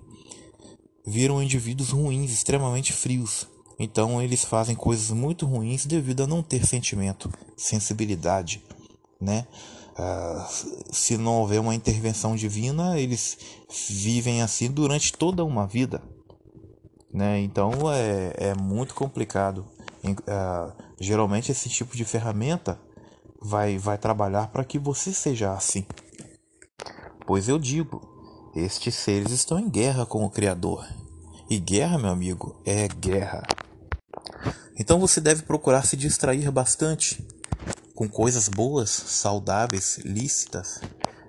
viram indivíduos ruins, extremamente frios, então eles fazem coisas muito ruins devido a não ter sentimento, sensibilidade, né? Uh, se não houver uma intervenção divina, eles vivem assim durante toda uma vida, né? Então é, é muito complicado. Uh, geralmente esse tipo de ferramenta vai, vai trabalhar para que você seja assim. Pois eu digo, estes seres estão em guerra com o Criador. E guerra, meu amigo, é guerra. Então você deve procurar se distrair bastante com coisas boas, saudáveis, lícitas,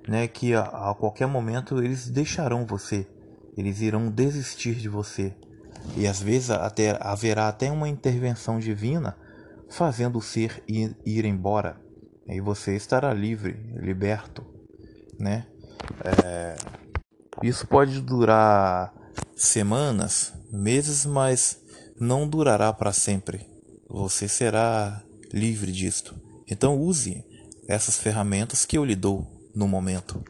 né, que a, a qualquer momento eles deixarão você, eles irão desistir de você. E às vezes até haverá até uma intervenção divina fazendo o ser ir, ir embora. E você estará livre, liberto, né? É, isso pode durar semanas, meses, mas não durará para sempre. Você será livre disto. Então use essas ferramentas que eu lhe dou no momento.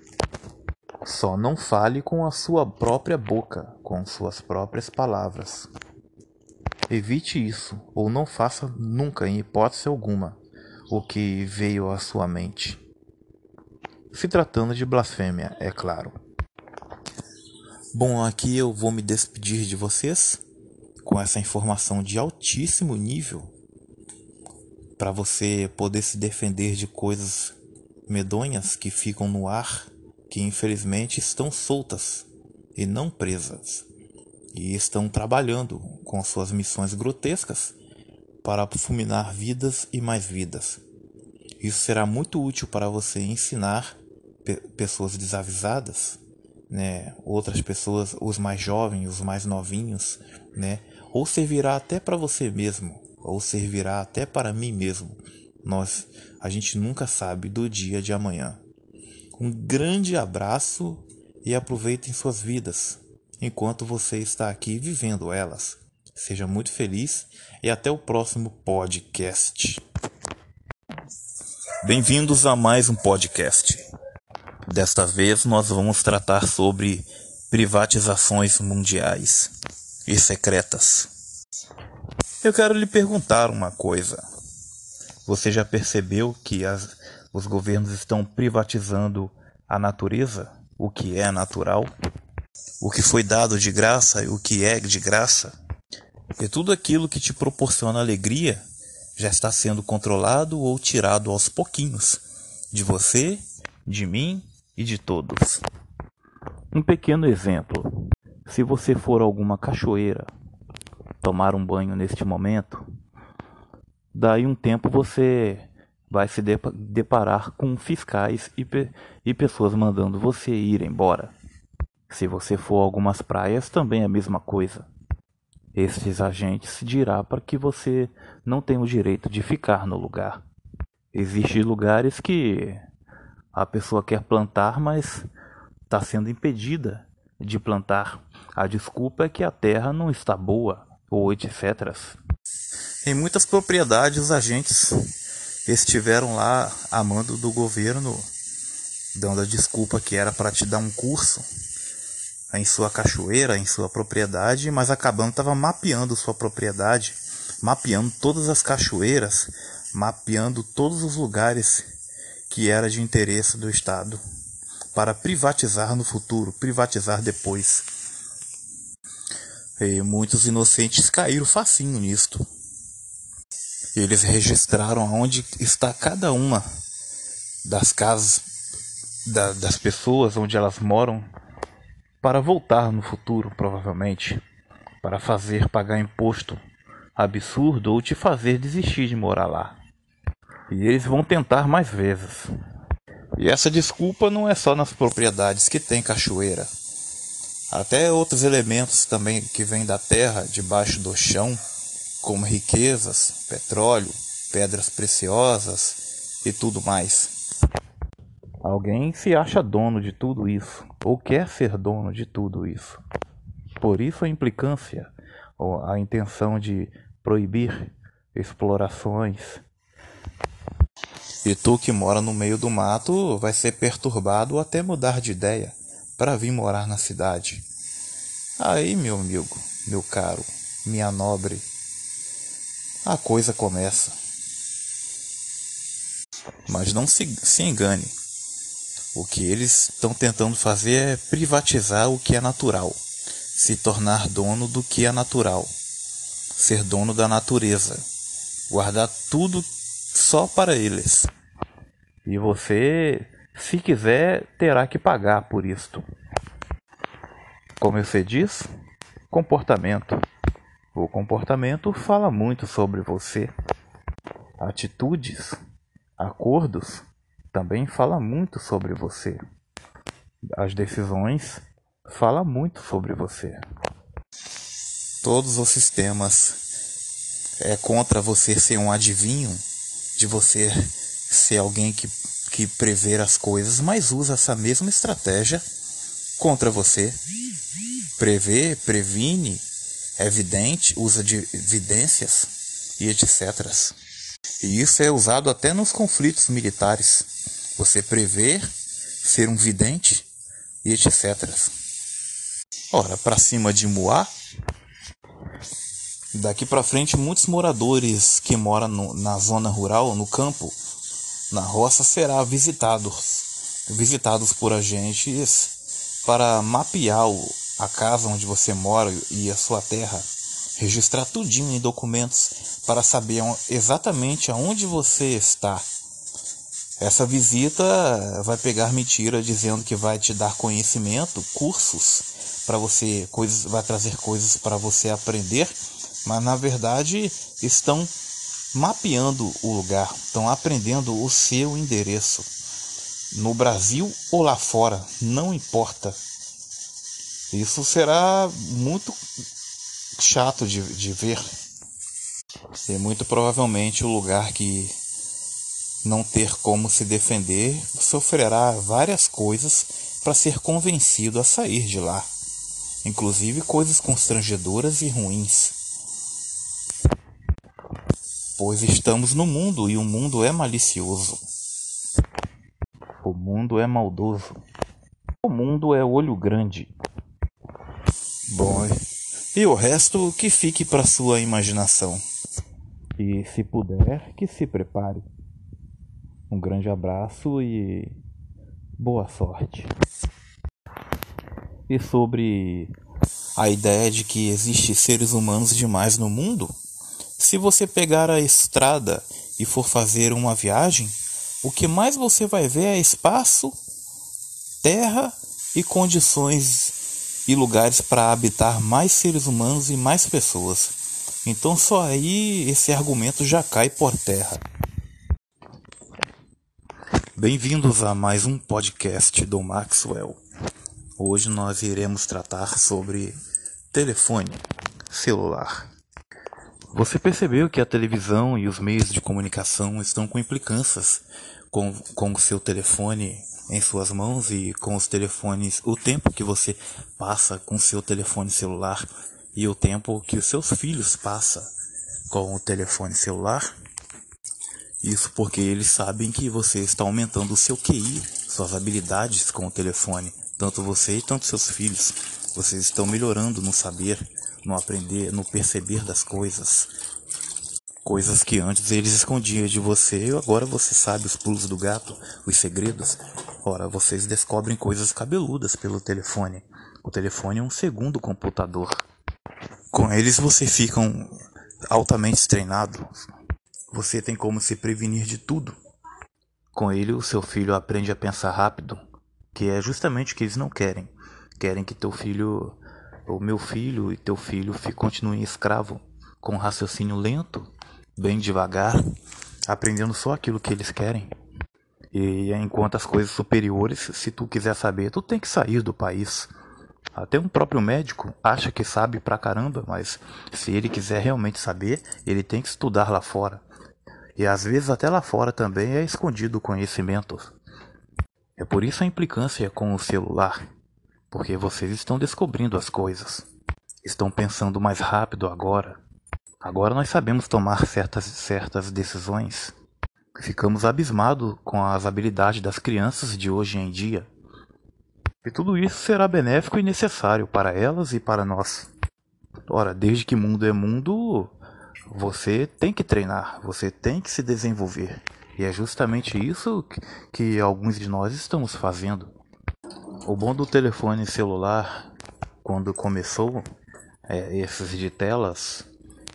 Só não fale com a sua própria boca, com suas próprias palavras. Evite isso, ou não faça nunca, em hipótese alguma, o que veio à sua mente. Se tratando de blasfêmia, é claro. Bom, aqui eu vou me despedir de vocês com essa informação de altíssimo nível para você poder se defender de coisas medonhas que ficam no ar, que infelizmente estão soltas e não presas, e estão trabalhando com suas missões grotescas para fulminar vidas e mais vidas. Isso será muito útil para você ensinar pe pessoas desavisadas, né, outras pessoas, os mais jovens, os mais novinhos, né, ou servirá até para você mesmo, ou servirá até para mim mesmo. Nós, a gente nunca sabe do dia de amanhã. Um grande abraço e aproveitem suas vidas enquanto você está aqui vivendo elas. Seja muito feliz e até o próximo podcast. Bem-vindos a mais um podcast. Desta vez nós vamos tratar sobre privatizações mundiais e secretas. Eu quero lhe perguntar uma coisa. Você já percebeu que as, os governos estão privatizando a natureza? O que é natural? O que foi dado de graça e o que é de graça? E tudo aquilo que te proporciona alegria já está sendo controlado ou tirado aos pouquinhos de você, de mim e de todos. Um pequeno exemplo: se você for a alguma cachoeira tomar um banho neste momento, daí um tempo você vai se deparar com fiscais e, pe e pessoas mandando você ir embora. Se você for a algumas praias, também é a mesma coisa. Estes agentes dirá para que você não tem o direito de ficar no lugar. Existem lugares que a pessoa quer plantar, mas está sendo impedida de plantar. A desculpa é que a terra não está boa, ou etc. Em muitas propriedades, os agentes estiveram lá a mando do governo, dando a desculpa que era para te dar um curso em sua cachoeira, em sua propriedade, mas acabando estava mapeando sua propriedade, mapeando todas as cachoeiras, mapeando todos os lugares que era de interesse do Estado para privatizar no futuro, privatizar depois. E muitos inocentes caíram facinho nisto. Eles registraram onde está cada uma das casas da, das pessoas onde elas moram para voltar no futuro, provavelmente, para fazer pagar imposto absurdo ou te fazer desistir de morar lá. E eles vão tentar mais vezes. E essa desculpa não é só nas propriedades que tem cachoeira. Até outros elementos também que vêm da terra, debaixo do chão, como riquezas, petróleo, pedras preciosas e tudo mais. Alguém se acha dono de tudo isso, ou quer ser dono de tudo isso. Por isso a implicância, ou a intenção de proibir explorações. E tu que mora no meio do mato vai ser perturbado ou até mudar de ideia para vir morar na cidade. Aí, meu amigo, meu caro, minha nobre, a coisa começa. Mas não se, se engane. O que eles estão tentando fazer é privatizar o que é natural, se tornar dono do que é natural, ser dono da natureza, guardar tudo só para eles. E você, se quiser, terá que pagar por isto. Como você diz, comportamento. O comportamento fala muito sobre você. Atitudes, acordos também fala muito sobre você. As decisões fala muito sobre você. Todos os sistemas é contra você ser um adivinho, de você ser alguém que, que prever as coisas, mas usa essa mesma estratégia contra você. Prevê, previne, é evidente, usa de evidências e etc. E isso é usado até nos conflitos militares. Você prever, ser um vidente e etc. Ora, para cima de Moá, daqui para frente muitos moradores que moram no, na zona rural, no campo, na roça, será visitados, visitados por agentes para mapear o, a casa onde você mora e a sua terra, registrar tudinho em documentos para saber exatamente aonde você está. Essa visita vai pegar mentira dizendo que vai te dar conhecimento, cursos para você, coisas, vai trazer coisas para você aprender, mas na verdade estão mapeando o lugar, estão aprendendo o seu endereço. No Brasil ou lá fora, não importa isso será muito chato de, de ver. E muito provavelmente o lugar que não ter como se defender sofrerá várias coisas para ser convencido a sair de lá, inclusive coisas constrangedoras e ruins. Pois estamos no mundo e o mundo é malicioso. O mundo é maldoso. O mundo é olho grande. Bom, e o resto que fique para sua imaginação. E se puder, que se prepare. Um grande abraço e boa sorte. E sobre a ideia de que existe seres humanos demais no mundo, se você pegar a estrada e for fazer uma viagem, o que mais você vai ver é espaço, terra e condições e lugares para habitar mais seres humanos e mais pessoas. Então só aí esse argumento já cai por terra. Bem-vindos a mais um podcast do Maxwell. Hoje nós iremos tratar sobre telefone celular. Você percebeu que a televisão e os meios de comunicação estão com implicâncias com, com o seu telefone em suas mãos e com os telefones, o tempo que você passa com o seu telefone celular e o tempo que os seus filhos passam com o telefone celular? Isso porque eles sabem que você está aumentando o seu QI, suas habilidades com o telefone. Tanto você e tanto seus filhos. Vocês estão melhorando no saber, no aprender, no perceber das coisas. Coisas que antes eles escondiam de você agora você sabe os pulos do gato, os segredos. Ora, vocês descobrem coisas cabeludas pelo telefone. O telefone é um segundo computador. Com eles você fica altamente treinado, você tem como se prevenir de tudo. Com ele, o seu filho aprende a pensar rápido, que é justamente o que eles não querem. Querem que teu filho, o meu filho e teu filho continuem escravo, com um raciocínio lento, bem devagar, aprendendo só aquilo que eles querem. E enquanto as coisas superiores, se tu quiser saber, tu tem que sair do país. Até um próprio médico acha que sabe pra caramba, mas se ele quiser realmente saber, ele tem que estudar lá fora. E às vezes até lá fora também é escondido o conhecimento. É por isso a implicância com o celular, porque vocês estão descobrindo as coisas. Estão pensando mais rápido agora. Agora nós sabemos tomar certas certas decisões. Ficamos abismados com as habilidades das crianças de hoje em dia. E tudo isso será benéfico e necessário para elas e para nós. Ora, desde que mundo é mundo, você tem que treinar, você tem que se desenvolver. E é justamente isso que, alguns de nós estamos fazendo. O bom do telefone celular, quando começou, é, esses de telas,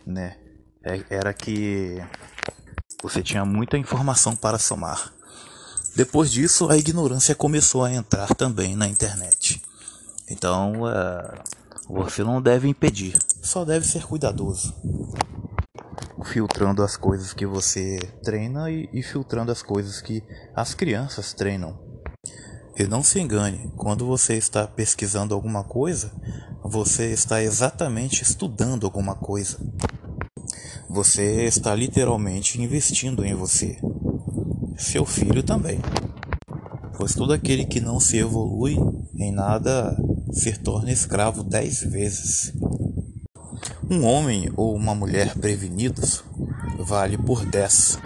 né, é, era que você tinha muita informação para somar. Depois disso, a ignorância começou a entrar também na internet. Então, é, você não deve impedir, só deve ser cuidadoso filtrando as coisas que você treina e, e filtrando as coisas que as crianças treinam. E não se engane, quando você está pesquisando alguma coisa, você está exatamente estudando alguma coisa. Você está literalmente investindo em você. Seu filho também. Pois todo aquele que não se evolui em nada se torna escravo dez vezes. Um homem ou uma mulher prevenidos vale por 10.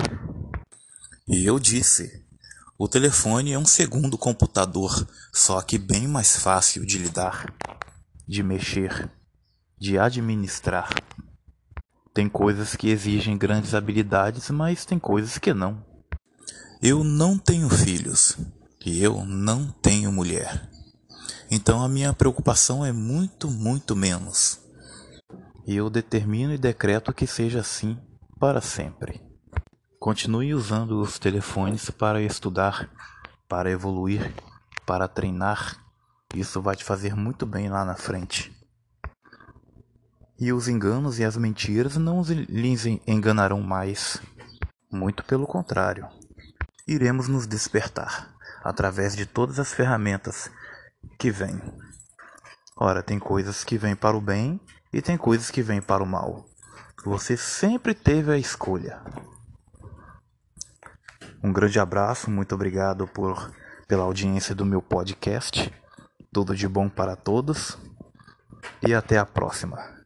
E eu disse: o telefone é um segundo computador, só que bem mais fácil de lidar, de mexer, de administrar. Tem coisas que exigem grandes habilidades, mas tem coisas que não. Eu não tenho filhos e eu não tenho mulher. Então a minha preocupação é muito, muito menos e eu determino e decreto que seja assim para sempre. Continue usando os telefones para estudar, para evoluir, para treinar. Isso vai te fazer muito bem lá na frente. E os enganos e as mentiras não lhes enganarão mais. Muito pelo contrário. Iremos nos despertar através de todas as ferramentas que vêm. Ora, tem coisas que vêm para o bem e tem coisas que vêm para o mal. Você sempre teve a escolha. Um grande abraço, muito obrigado por pela audiência do meu podcast. Tudo de bom para todos e até a próxima.